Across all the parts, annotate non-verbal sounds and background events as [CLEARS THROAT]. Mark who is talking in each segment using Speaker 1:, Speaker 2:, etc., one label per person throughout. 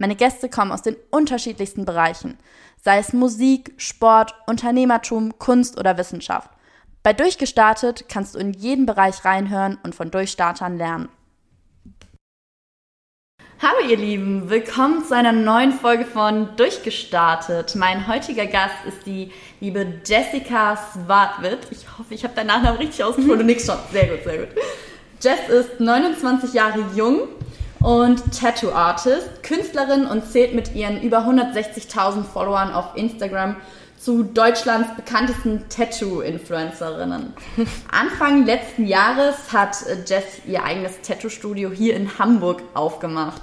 Speaker 1: Meine Gäste kommen aus den unterschiedlichsten Bereichen, sei es Musik, Sport, Unternehmertum, Kunst oder Wissenschaft. Bei Durchgestartet kannst du in jeden Bereich reinhören und von Durchstartern lernen. Hallo ihr Lieben, willkommen zu einer neuen Folge von Durchgestartet. Mein heutiger Gast ist die liebe Jessica Swartwit. Ich hoffe, ich habe deinen Nachnamen richtig ausgesprochen. Du nix schon. Sehr gut, sehr gut. Jess ist 29 Jahre jung und Tattoo Artist, Künstlerin und zählt mit ihren über 160.000 Followern auf Instagram zu Deutschlands bekanntesten Tattoo-Influencerinnen. [LAUGHS] Anfang letzten Jahres hat Jess ihr eigenes Tattoo-Studio hier in Hamburg aufgemacht.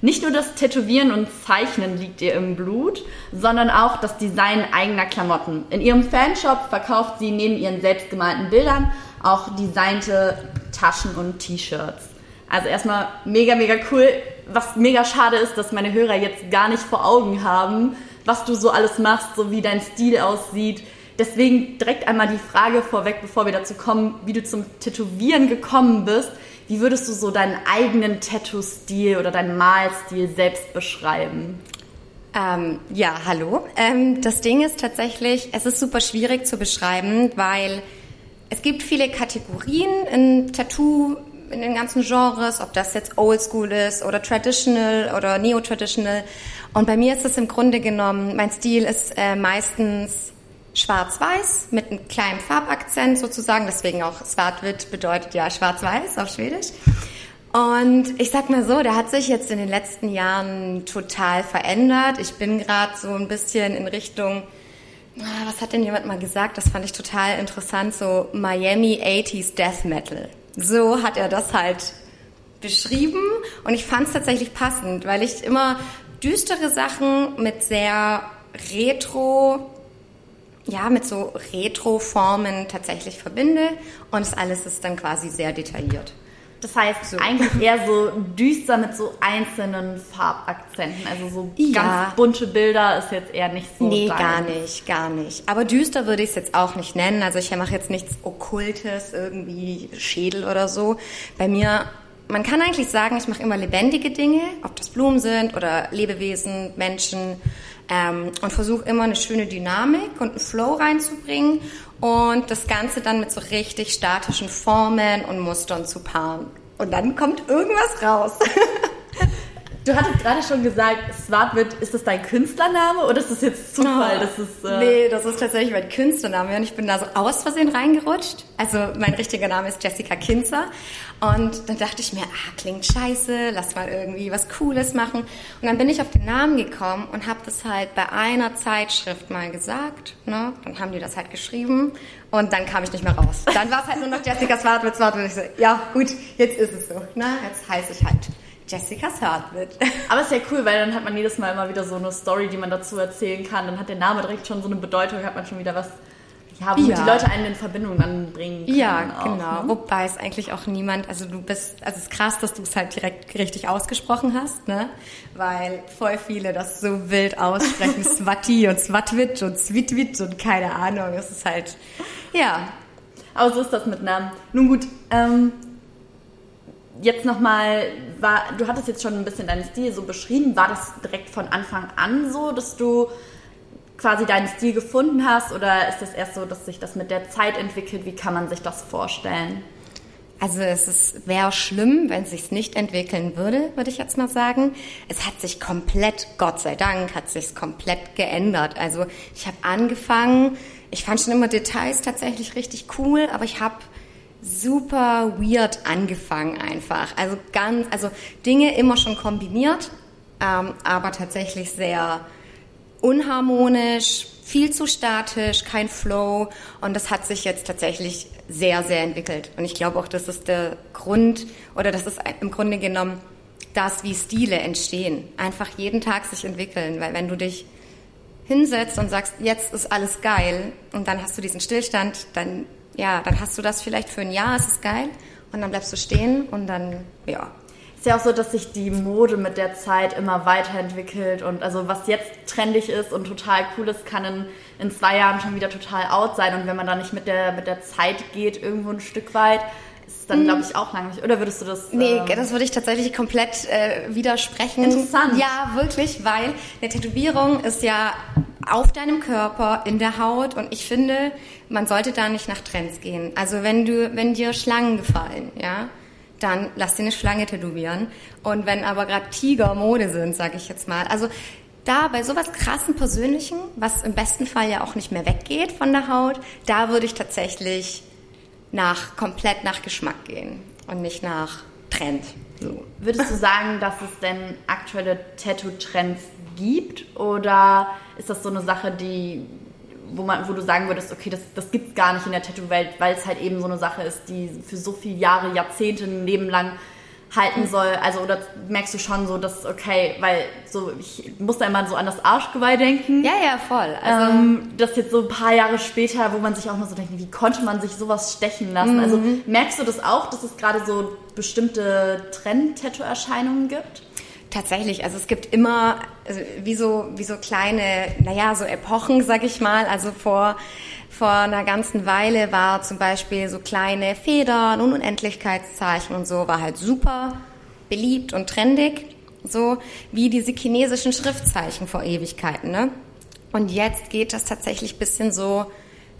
Speaker 1: Nicht nur das Tätowieren und Zeichnen liegt ihr im Blut, sondern auch das Design eigener Klamotten. In ihrem Fanshop verkauft sie neben ihren selbstgemalten Bildern auch designte Taschen und T-Shirts. Also erstmal mega, mega cool. Was mega schade ist, dass meine Hörer jetzt gar nicht vor Augen haben, was du so alles machst, so wie dein Stil aussieht. Deswegen direkt einmal die Frage vorweg, bevor wir dazu kommen, wie du zum Tätowieren gekommen bist. Wie würdest du so deinen eigenen Tattoo-Stil oder deinen Malstil selbst beschreiben?
Speaker 2: Ähm, ja, hallo. Ähm, das Ding ist tatsächlich, es ist super schwierig zu beschreiben, weil es gibt viele Kategorien in Tattoo, in den ganzen Genres, ob das jetzt Oldschool ist oder Traditional oder Neo-Traditional. Und bei mir ist es im Grunde genommen, mein Stil ist äh, meistens schwarz-weiß mit einem kleinen Farbakzent sozusagen. Deswegen auch Svartwit bedeutet ja schwarz-weiß auf Schwedisch. Und ich sag mal so, der hat sich jetzt in den letzten Jahren total verändert. Ich bin gerade so ein bisschen in Richtung, was hat denn jemand mal gesagt? Das fand ich total interessant, so Miami 80s Death Metal. So hat er das halt beschrieben und ich fand es tatsächlich passend, weil ich immer düstere Sachen mit sehr retro, ja, mit so Retro-Formen tatsächlich verbinde und das alles ist dann quasi sehr detailliert.
Speaker 1: Das heißt so. eigentlich eher so düster mit so einzelnen Farbakzenten. Also so ja. ganz bunte Bilder ist jetzt eher nicht so.
Speaker 2: Nee, dein. gar nicht, gar nicht. Aber düster würde ich es jetzt auch nicht nennen. Also ich mache jetzt nichts Okkultes, irgendwie Schädel oder so. Bei mir man kann eigentlich sagen, ich mache immer lebendige Dinge, ob das Blumen sind oder Lebewesen, Menschen ähm, und versuche immer eine schöne Dynamik und einen Flow reinzubringen und das Ganze dann mit so richtig statischen Formen und Mustern zu paaren. Und dann kommt irgendwas raus. [LAUGHS]
Speaker 1: Du hattest gerade schon gesagt, Swartwit, ist das dein Künstlername oder ist das jetzt Zufall?
Speaker 2: Das ist, äh nee, das ist tatsächlich mein Künstlername und ich bin da so aus Versehen reingerutscht. Also mein richtiger Name ist Jessica Kinzer und dann dachte ich mir, ah, klingt scheiße, lass mal irgendwie was Cooles machen. Und dann bin ich auf den Namen gekommen und habe das halt bei einer Zeitschrift mal gesagt. Ne? Dann haben die das halt geschrieben und dann kam ich nicht mehr raus. Dann war es halt nur noch Jessica Swartwit, Swartwit ich so, ja gut, jetzt ist es so. Ne? Jetzt heiße ich halt Jessicas Heartbeat. [LAUGHS]
Speaker 1: Aber ist ja cool, weil dann hat man jedes Mal immer wieder so eine Story, die man dazu erzählen kann. Dann hat der Name direkt schon so eine Bedeutung, hat man schon wieder was, ja, womit ja. die Leute einen in Verbindung dann bringen können.
Speaker 2: Ja, auch, genau. Ne? Wobei es eigentlich auch niemand, also du bist, also es ist krass, dass du es halt direkt richtig ausgesprochen hast, ne? Weil voll viele das so wild aussprechen, [LAUGHS] Swati und Swatwit und Switwit und keine Ahnung. Es ist halt, ja.
Speaker 1: Aber so ist das mit Namen. Nun gut, ähm, jetzt nochmal, du hattest jetzt schon ein bisschen deinen Stil so beschrieben. War das direkt von Anfang an so, dass du quasi deinen Stil gefunden hast oder ist das erst so, dass sich das mit der Zeit entwickelt? Wie kann man sich das vorstellen?
Speaker 2: Also es wäre schlimm, wenn es sich nicht entwickeln würde, würde ich jetzt mal sagen. Es hat sich komplett, Gott sei Dank, hat sich komplett geändert. Also ich habe angefangen, ich fand schon immer Details tatsächlich richtig cool, aber ich habe super weird angefangen einfach. Also ganz, also Dinge immer schon kombiniert, ähm, aber tatsächlich sehr unharmonisch, viel zu statisch, kein Flow und das hat sich jetzt tatsächlich sehr, sehr entwickelt. Und ich glaube auch, das ist der Grund oder das ist im Grunde genommen das, wie Stile entstehen. Einfach jeden Tag sich entwickeln, weil wenn du dich hinsetzt und sagst, jetzt ist alles geil und dann hast du diesen Stillstand, dann, ja, dann hast du das vielleicht für ein Jahr, es ist geil und dann bleibst du stehen und dann, ja.
Speaker 1: Ist ja auch so, dass sich die Mode mit der Zeit immer weiterentwickelt und also was jetzt trendig ist und total cool ist, kann in, in zwei Jahren schon wieder total out sein und wenn man da nicht mit der, mit der Zeit geht, irgendwo ein Stück weit, ist dann, glaube ich, auch langweilig. Oder würdest du das?
Speaker 2: Nee, ähm, das würde ich tatsächlich komplett äh, widersprechen.
Speaker 1: Interessant.
Speaker 2: Ja, wirklich, weil eine Tätowierung ist ja auf deinem Körper, in der Haut und ich finde, man sollte da nicht nach Trends gehen. Also wenn du, wenn dir Schlangen gefallen, ja, dann lass dir eine Schlange tätowieren. Und wenn aber gerade Tiger Mode sind, sage ich jetzt mal, also da bei sowas krassen Persönlichen, was im besten Fall ja auch nicht mehr weggeht von der Haut, da würde ich tatsächlich nach komplett nach Geschmack gehen und nicht nach Trend. So.
Speaker 1: Würdest du sagen, dass es denn aktuelle Tattoo-Trends gibt oder ist das so eine Sache, die wo man, wo du sagen würdest, okay, das, das gibt es gar nicht in der Tattoo-Welt, weil es halt eben so eine Sache ist, die für so viele Jahre, Jahrzehnte, ein Leben lang halten soll. Also oder merkst du schon so, dass okay, weil so ich muss da immer so an das Arschgeweih denken.
Speaker 2: Ja, ja, voll.
Speaker 1: Also ähm, das jetzt so ein paar Jahre später, wo man sich auch nur so denkt, wie konnte man sich sowas stechen lassen? Also, mhm. Also merkst du das auch, dass es gerade so bestimmte Trend-Tattoo-Erscheinungen gibt?
Speaker 2: Tatsächlich, also es gibt immer also wie so wie so kleine, naja, so Epochen, sag ich mal. Also vor vor einer ganzen Weile war zum Beispiel so kleine Federn und Unendlichkeitszeichen und so, war halt super beliebt und trendig, so wie diese chinesischen Schriftzeichen vor Ewigkeiten. Ne? Und jetzt geht das tatsächlich bisschen so,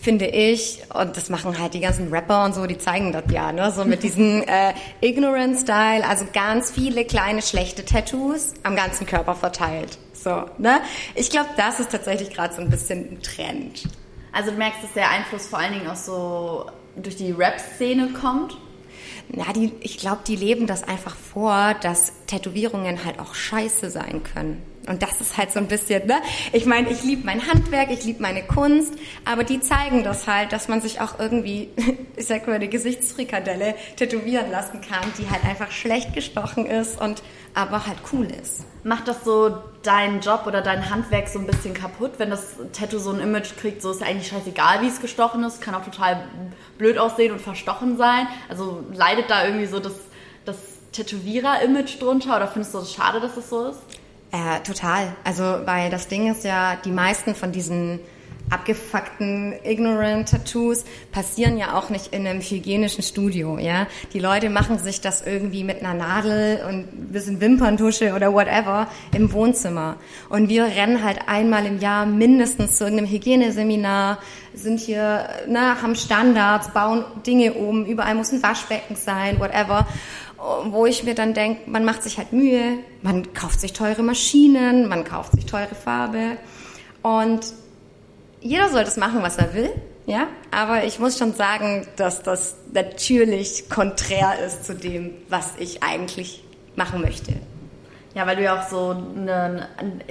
Speaker 2: finde ich, und das machen halt die ganzen Rapper und so, die zeigen das ja, ne? so mit diesem [LAUGHS] äh, Ignorant-Style, also ganz viele kleine schlechte Tattoos am ganzen Körper verteilt. So, ne? Ich glaube, das ist tatsächlich gerade so ein bisschen ein Trend.
Speaker 1: Also du merkst, dass der Einfluss vor allen Dingen auch so durch die Rap-Szene kommt?
Speaker 2: Na, die, ich glaube, die leben das einfach vor, dass Tätowierungen halt auch scheiße sein können. Und das ist halt so ein bisschen, ne? Ich meine, ich liebe mein Handwerk, ich liebe meine Kunst, aber die zeigen das halt, dass man sich auch irgendwie, [LAUGHS] ich sag mal, eine Gesichtsfrikadelle tätowieren lassen kann, die halt einfach schlecht gestochen ist und aber halt cool ist.
Speaker 1: Macht das so deinen Job oder dein Handwerk so ein bisschen kaputt, wenn das Tattoo so ein Image kriegt, so ist ja eigentlich scheißegal, wie es gestochen ist, kann auch total blöd aussehen und verstochen sein. Also leidet da irgendwie so das, das Tätowierer-Image drunter oder findest du es das schade, dass das so ist?
Speaker 2: Äh, total. Also, weil das Ding ist ja, die meisten von diesen abgefuckten ignorant Tattoos passieren ja auch nicht in einem hygienischen Studio, ja. Die Leute machen sich das irgendwie mit einer Nadel und ein bisschen Wimperntusche oder whatever im Wohnzimmer. Und wir rennen halt einmal im Jahr mindestens zu irgendeinem Hygieneseminar, sind hier, na, haben Standards, bauen Dinge um, überall muss ein Waschbecken sein, whatever wo ich mir dann denke, man macht sich halt Mühe, man kauft sich teure Maschinen, man kauft sich teure Farbe und jeder soll das machen, was er will, ja, aber ich muss schon sagen, dass das natürlich konträr ist zu dem, was ich eigentlich machen möchte.
Speaker 1: Ja, weil du ja auch so eine,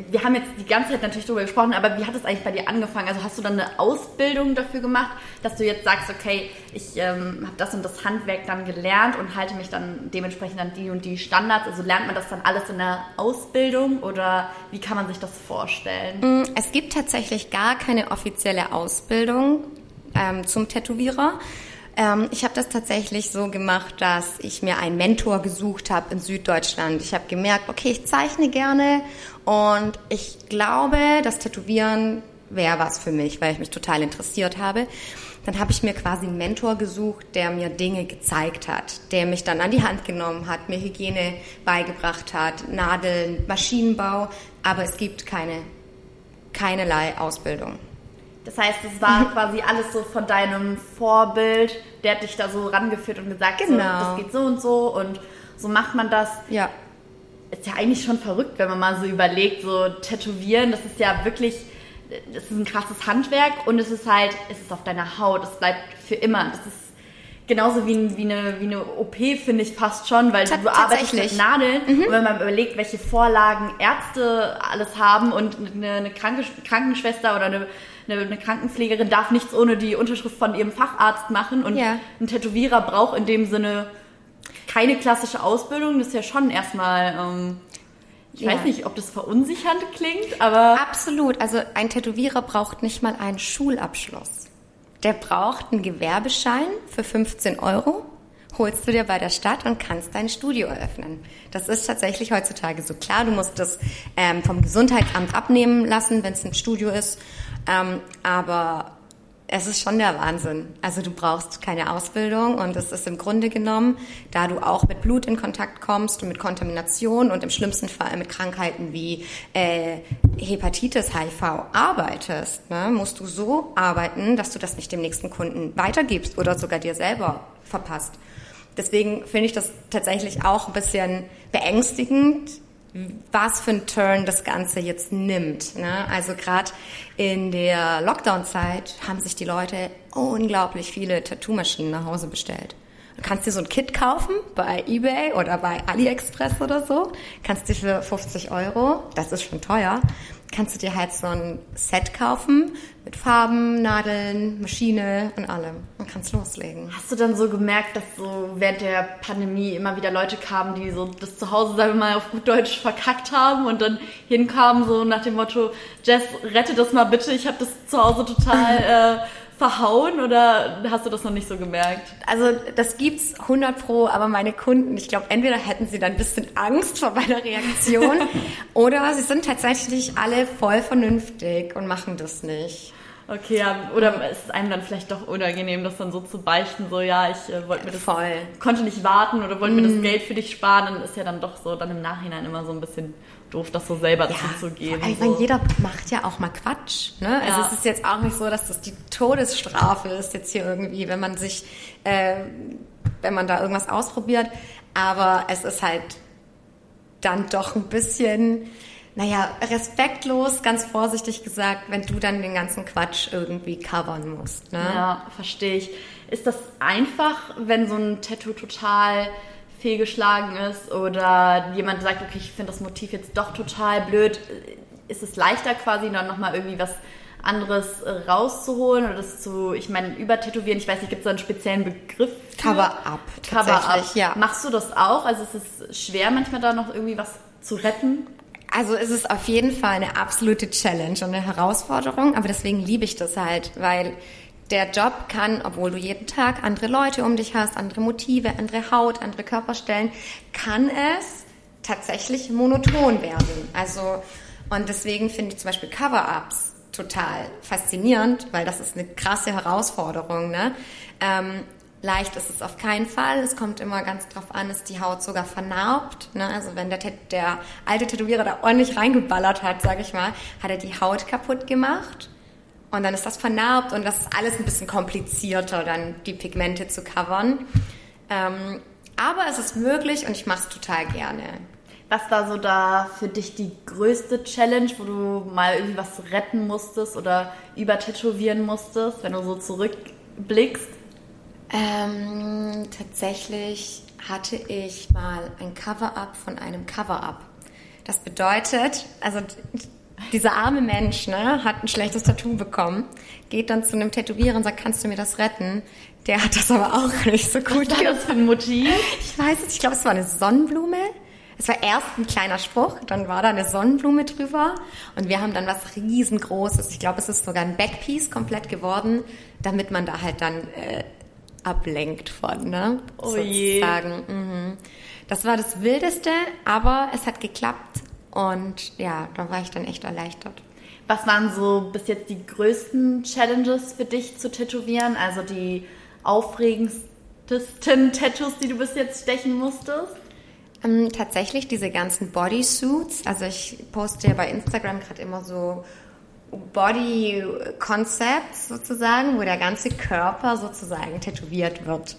Speaker 1: wir haben jetzt die ganze Zeit natürlich darüber gesprochen, aber wie hat es eigentlich bei dir angefangen? Also hast du dann eine Ausbildung dafür gemacht, dass du jetzt sagst, okay, ich ähm, habe das und das Handwerk dann gelernt und halte mich dann dementsprechend an die und die Standards. Also lernt man das dann alles in der Ausbildung oder wie kann man sich das vorstellen?
Speaker 2: Mm, es gibt tatsächlich gar keine offizielle Ausbildung ähm, zum Tätowierer. Ähm, ich habe das tatsächlich so gemacht, dass ich mir einen Mentor gesucht habe in Süddeutschland. Ich habe gemerkt, okay, ich zeichne gerne und ich glaube, das Tätowieren wäre was für mich, weil ich mich total interessiert habe. Dann habe ich mir quasi einen Mentor gesucht, der mir Dinge gezeigt hat, der mich dann an die Hand genommen hat, mir Hygiene beigebracht hat, Nadeln, Maschinenbau, aber es gibt keine keinerlei Ausbildung.
Speaker 1: Das heißt, es war [LAUGHS] quasi alles so von deinem Vorbild, der hat dich da so rangeführt und gesagt, genau. so, das geht so und so und so macht man das.
Speaker 2: Ja.
Speaker 1: Ist ja eigentlich schon verrückt, wenn man mal so überlegt, so tätowieren, das ist ja wirklich, das ist ein krasses Handwerk und es ist halt, es ist auf deiner Haut, es bleibt für immer. Das ist genauso wie, wie, eine, wie eine OP, finde ich fast schon, weil du arbeitest mit Nadeln mhm. und wenn man überlegt, welche Vorlagen Ärzte alles haben und eine, eine Krankenschwester oder eine eine, eine, Krankenpflegerin darf nichts ohne die Unterschrift von ihrem Facharzt machen und ja. ein Tätowierer braucht in dem Sinne keine klassische Ausbildung. Das ist ja schon erstmal, ähm, ich
Speaker 2: Ja.
Speaker 1: weiß nicht, ob das verunsichernd klingt, aber
Speaker 2: Absolut. Also ein Tätowierer braucht nicht mal einen Schulabschluss. Der braucht einen Gewerbeschein für 15 Euro. Holst du dir bei der Stadt und kannst dein Studio eröffnen. Das ist tatsächlich heutzutage so klar. Du musst das ähm, vom Gesundheitsamt abnehmen lassen, wenn es ein Studio ist. Ähm, aber es ist schon der Wahnsinn. Also du brauchst keine Ausbildung und es ist im Grunde genommen, da du auch mit Blut in Kontakt kommst und mit Kontamination und im schlimmsten Fall mit Krankheiten wie äh, Hepatitis, HIV arbeitest, ne, musst du so arbeiten, dass du das nicht dem nächsten Kunden weitergibst oder sogar dir selber verpasst. Deswegen finde ich das tatsächlich auch ein bisschen beängstigend, was für ein Turn das Ganze jetzt nimmt. Ne? Also gerade in der Lockdown-Zeit haben sich die Leute unglaublich viele Tattoo-Maschinen nach Hause bestellt. Du kannst dir so ein Kit kaufen bei eBay oder bei AliExpress oder so. Kannst dir für 50 Euro, das ist schon teuer, kannst du dir halt so ein Set kaufen mit Farben, Nadeln, Maschine und allem kannst loslegen.
Speaker 1: hast du dann so gemerkt, dass so während der Pandemie immer wieder Leute kamen, die so das zu Hause, sagen wir mal, auf gut Deutsch verkackt haben und dann hinkamen so nach dem Motto, Jess, rette das mal bitte, ich habe das zu Hause total [LAUGHS] äh, verhauen oder hast du das noch nicht so gemerkt?
Speaker 2: Also das gibt's 100 pro, aber meine Kunden, ich glaube, entweder hätten sie dann ein bisschen Angst vor meiner Reaktion [LAUGHS] oder sie sind tatsächlich alle voll vernünftig und machen das nicht.
Speaker 1: Okay, ja, oder ist es einem dann vielleicht doch unangenehm, das dann so zu beichten, so ja, ich äh, wollte mir das
Speaker 2: Voll.
Speaker 1: konnte nicht warten oder wollte mir das Geld für dich sparen, dann ist ja dann doch so dann im Nachhinein immer so ein bisschen doof, das so selber zuzugeben.
Speaker 2: vor allem,
Speaker 1: so.
Speaker 2: jeder macht ja auch mal Quatsch. Ne? Also
Speaker 1: Ja.
Speaker 2: es ist jetzt auch nicht so, dass das die Todesstrafe ist jetzt hier irgendwie, wenn man sich, äh, wenn man da irgendwas ausprobiert. Aber es ist halt dann doch ein bisschen, naja, respektlos, ganz vorsichtig gesagt, wenn du dann den ganzen Quatsch irgendwie covern musst. Ne?
Speaker 1: Ja, verstehe ich. Ist das einfach, wenn so ein Tattoo total fehlgeschlagen ist oder jemand sagt, okay, ich finde das Motiv jetzt doch total blöd, ist es leichter quasi dann nochmal irgendwie was anderes rauszuholen oder das zu, ich meine, übertätowieren, ich weiß nicht, gibt es da einen speziellen Begriff? für?
Speaker 2: Cover-up,
Speaker 1: Cover-up,
Speaker 2: tatsächlich, ja.
Speaker 1: Machst du das auch? Also ist es schwer manchmal da noch irgendwie was zu retten?
Speaker 2: Also es ist auf jeden Fall eine absolute Challenge und eine Herausforderung, aber deswegen liebe ich das halt, weil der Job kann, obwohl du jeden Tag andere Leute um dich hast, andere Motive, andere Haut, andere Körperstellen, kann es tatsächlich monoton werden. Also und deswegen finde ich zum Beispiel Cover-ups total faszinierend, weil das ist eine krasse Herausforderung. Ne? Ähm, Leicht ist es auf keinen Fall. Es kommt immer ganz drauf an, ist die Haut sogar vernarbt. Ne? Also wenn der, der alte Tätowierer da ordentlich reingeballert hat, sage ich mal, hat er die Haut kaputt gemacht. Und dann ist das vernarbt und das ist alles ein bisschen komplizierter, dann die Pigmente zu covern. Ähm, aber es ist möglich und ich mache es total gerne.
Speaker 1: Was war so da für dich die größte Challenge, wo du mal irgendwie was retten musstest oder übertätowieren musstest, wenn du so zurückblickst?
Speaker 2: Ähm, tatsächlich hatte ich mal ein Cover-up von einem Cover-up. Das bedeutet, also dieser arme Mensch ne, hat ein schlechtes Tattoo bekommen, geht dann zu einem Tätowierer und sagt, kannst du mir das retten? Der hat das aber auch [LAUGHS] nicht so gut
Speaker 1: Was war das für ein Motiv?
Speaker 2: Ich weiß es, ich glaube, es war eine Sonnenblume. Es war erst ein kleiner Spruch, dann war da eine Sonnenblume drüber und wir haben dann was riesengroßes. Ich glaube, es ist sogar ein Backpiece komplett geworden, damit man da halt dann äh, ablenkt von, ne?
Speaker 1: Oh je.
Speaker 2: Sozusagen. Mhm. Das war das Wildeste, aber es hat geklappt und ja, da war ich dann echt erleichtert.
Speaker 1: Was waren so bis jetzt die größten Challenges für dich zu tätowieren? Also die aufregendsten Tattoos, die du bis jetzt stechen musstest?
Speaker 2: Ähm, tatsächlich diese ganzen Bodysuits, also ich poste ja bei Instagram gerade immer so Body Concepts sozusagen, wo der ganze Körper sozusagen tätowiert wird.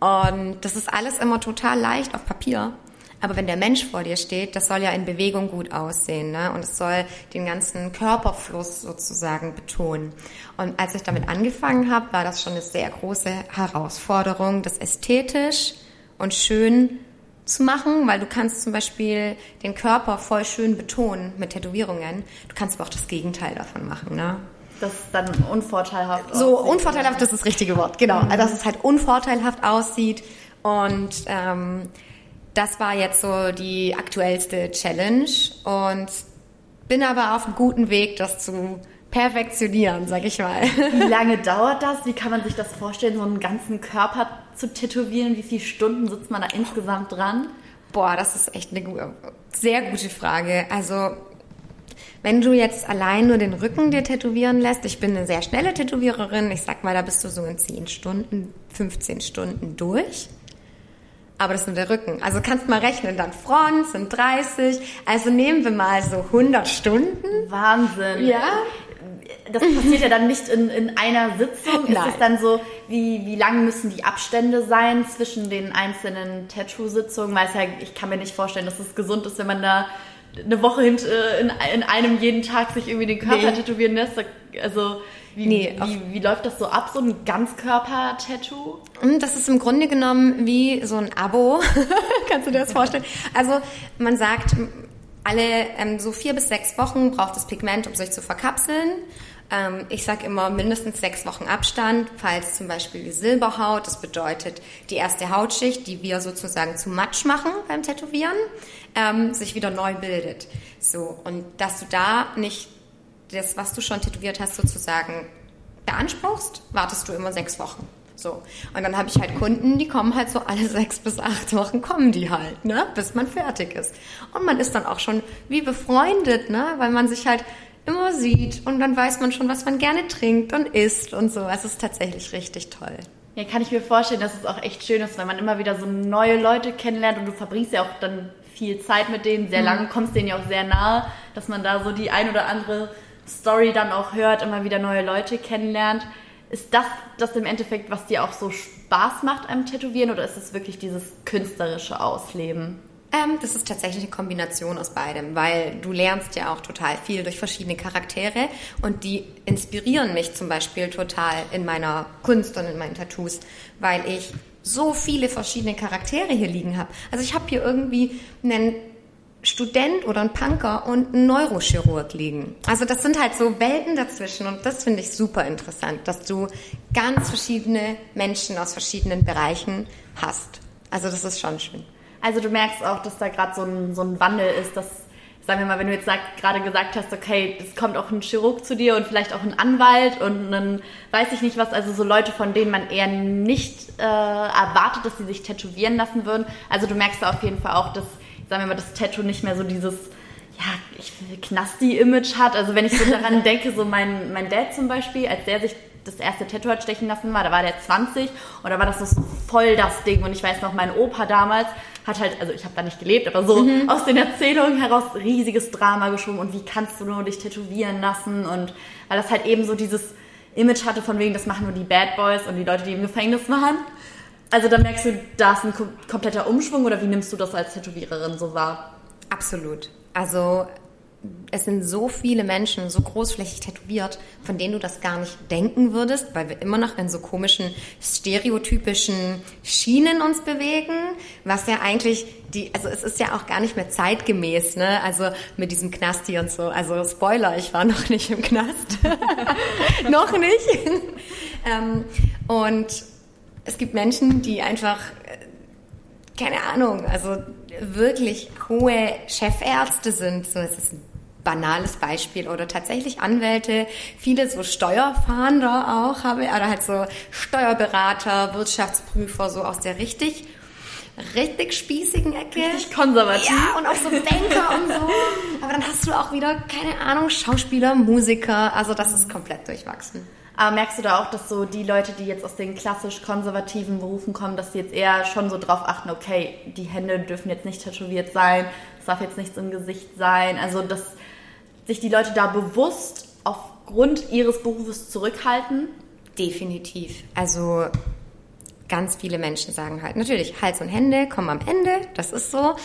Speaker 2: Und das ist alles immer total leicht auf Papier. Aber wenn der Mensch vor dir steht, das soll ja in Bewegung gut aussehen, ne? Und es soll den ganzen Körperfluss sozusagen betonen. Und als ich damit angefangen habe, war das schon eine sehr große Herausforderung, das ästhetisch und schön zu machen, weil du kannst zum Beispiel den Körper voll schön betonen mit Tätowierungen. Du kannst aber auch das Gegenteil davon machen, ne?
Speaker 1: Das ist dann unvorteilhaft.
Speaker 2: So
Speaker 1: aussieht.
Speaker 2: unvorteilhaft ist das richtige Wort, genau. Also dass es halt unvorteilhaft aussieht Und ähm, das war jetzt so die aktuellste Challenge und bin aber auf einem guten Weg, das zu perfektionieren, sag ich mal.
Speaker 1: Wie [LAUGHS] lange dauert das? Wie kann man sich das vorstellen, so einen ganzen Körper zu tätowieren? Wie viele Stunden sitzt man da insgesamt dran?
Speaker 2: Boah, das ist echt eine sehr gute Frage. Also wenn du jetzt allein nur den Rücken dir tätowieren lässt, ich bin eine sehr schnelle Tätowiererin, ich sag mal, da bist du so in 10 Stunden, 15 Stunden durch. Aber das ist nur der Rücken. Also kannst mal rechnen, dann Front sind 30. Also nehmen wir mal so 100 Stunden.
Speaker 1: Wahnsinn.
Speaker 2: Ja.
Speaker 1: Das passiert ja dann nicht in, in einer Sitzung. Ist
Speaker 2: Nein.
Speaker 1: es dann so, wie, wie lang müssen die Abstände sein zwischen den einzelnen Tattoo-Sitzungen? Weil ja, ich kann mir nicht vorstellen, dass es gesund ist, wenn man da eine Woche hint, äh, in, in einem jeden Tag sich irgendwie den Körper
Speaker 2: Nee.
Speaker 1: tätowieren lässt. Also wie,
Speaker 2: Nee,
Speaker 1: wie, wie läuft das so ab, so ein Ganzkörper-Tattoo?
Speaker 2: Und Das ist im Grunde genommen wie so ein Abo. [LAUGHS] Kannst du dir das vorstellen? Also man sagt, alle ähm, so vier bis sechs Wochen braucht das Pigment, um sich zu verkapseln. Ähm, ich sage immer mindestens sechs Wochen Abstand, falls zum Beispiel die Silberhaut, das bedeutet die erste Hautschicht, die wir sozusagen zu Matsch machen beim Tätowieren, ähm, sich wieder neu bildet. So, und dass du da nicht das, was du schon tätowiert hast, sozusagen beanspruchst, wartest du immer sechs Wochen. So. Und dann habe ich halt Kunden, die kommen halt so alle [LAUGHS] sechs bis acht Wochen kommen die halt, ne, bis man fertig ist. Und man ist dann auch schon wie befreundet, ne, weil man sich halt immer sieht und dann weiß man schon, was man gerne trinkt und isst und so. Es ist tatsächlich richtig toll.
Speaker 1: Ja, kann ich mir vorstellen, dass es auch echt schön ist, wenn man immer wieder so neue Leute kennenlernt und du verbringst ja auch dann viel Zeit mit denen, sehr lange, kommst denen ja auch sehr nahe, dass man da so die ein oder andere Story dann auch hört, immer wieder neue Leute kennenlernt. Ist das das im Endeffekt, was dir auch so Spaß macht am Tätowieren oder ist es wirklich dieses künstlerische Ausleben?
Speaker 2: Ähm, das ist tatsächlich eine Kombination aus beidem, weil du lernst ja auch total viel durch verschiedene Charaktere und die inspirieren mich zum Beispiel total in meiner Kunst und in meinen Tattoos, weil ich so viele verschiedene Charaktere hier liegen habe. Also ich habe hier irgendwie einen Student oder einen Punker und einen Neurochirurg liegen. Also das sind halt so Welten dazwischen und das finde ich super interessant, dass du ganz verschiedene Menschen aus verschiedenen Bereichen hast. Also das ist schon schön.
Speaker 1: Also du merkst auch, dass da gerade so ein, so ein Wandel ist, dass, sagen wir mal, wenn du jetzt sagt, gerade gesagt hast, okay, es kommt auch ein Chirurg zu dir und vielleicht auch ein Anwalt und ein, weiß ich nicht was, also so Leute, von denen man eher nicht äh, erwartet, dass sie sich tätowieren lassen würden. Also du merkst da auf jeden Fall auch, dass, sagen wir mal, das Tattoo nicht mehr so dieses, ja, ich will Knasti-Image hat. Also wenn ich so daran [LAUGHS] denke, so mein, mein Dad zum Beispiel, als der sich das erste Tattoo hat stechen lassen war, da war der 20 und da war das so voll das Ding und ich weiß noch, mein Opa damals hat halt, also ich habe da nicht gelebt, aber so aus den Erzählungen heraus riesiges Drama geschoben und wie kannst du nur dich tätowieren lassen und weil das halt eben so dieses Image hatte von wegen, das machen nur die Bad Boys und die Leute, die im Gefängnis waren. Also da merkst du, da ist ein kom- kompletter Umschwung oder wie nimmst du das als Tätowiererin so wahr?
Speaker 2: Absolut. Also es sind so viele Menschen so großflächig tätowiert, von denen du das gar nicht denken würdest, weil wir immer noch in so komischen stereotypischen Schienen uns bewegen, was ja eigentlich die, also es ist ja auch gar nicht mehr zeitgemäß, ne? Also mit diesem Knasti und so. Also Spoiler, ich war noch nicht im Knast. [LAUGHS] noch nicht. [LAUGHS] ähm, und es gibt Menschen, die einfach keine Ahnung, also wirklich hohe Chefärzte sind. So, es ist ein banales Beispiel oder tatsächlich Anwälte, viele so Steuerfahnder auch habe, oder halt so Steuerberater, Wirtschaftsprüfer, so aus der richtig, richtig spießigen Ecke.
Speaker 1: Richtig konservativ.
Speaker 2: Ja, und auch so Banker und so. Aber dann hast du auch wieder, keine Ahnung, Schauspieler, Musiker. Also das ist komplett durchwachsen.
Speaker 1: Aber merkst du da auch, dass so die Leute, die jetzt aus den klassisch konservativen Berufen kommen, dass die jetzt eher schon so drauf achten, okay, die Hände dürfen jetzt nicht tätowiert sein, es darf jetzt nichts im Gesicht sein. Also, dass sich die Leute da bewusst aufgrund ihres Berufes zurückhalten.
Speaker 2: Definitiv. Also ganz viele Menschen sagen halt, natürlich, Hals und Hände kommen am Ende, das ist so.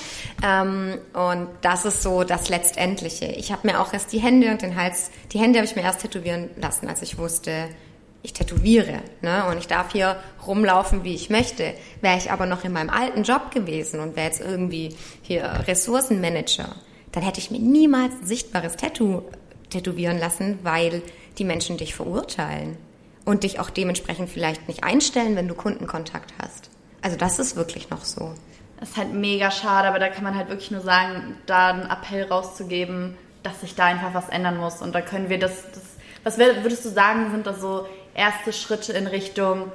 Speaker 2: Ähm, und das ist so das Letztendliche. Ich habe mir auch erst die Hände und den Hals, die Hände habe ich mir erst tätowieren lassen, als ich wusste, ich tätowiere ne? und ich darf hier rumlaufen, wie ich möchte. Wäre ich aber noch in meinem alten Job gewesen und wäre jetzt irgendwie hier Ressourcenmanager, dann hätte ich mir niemals ein sichtbares Tattoo tätowieren lassen, weil die Menschen dich verurteilen und dich auch dementsprechend vielleicht nicht einstellen, wenn du Kundenkontakt hast. Also das ist wirklich noch so.
Speaker 1: Das ist halt mega schade, aber da kann man halt wirklich nur sagen, da einen Appell rauszugeben, dass sich da einfach was ändern muss. Und da können wir das, das was würdest du sagen, sind da so erste Schritte in Richtung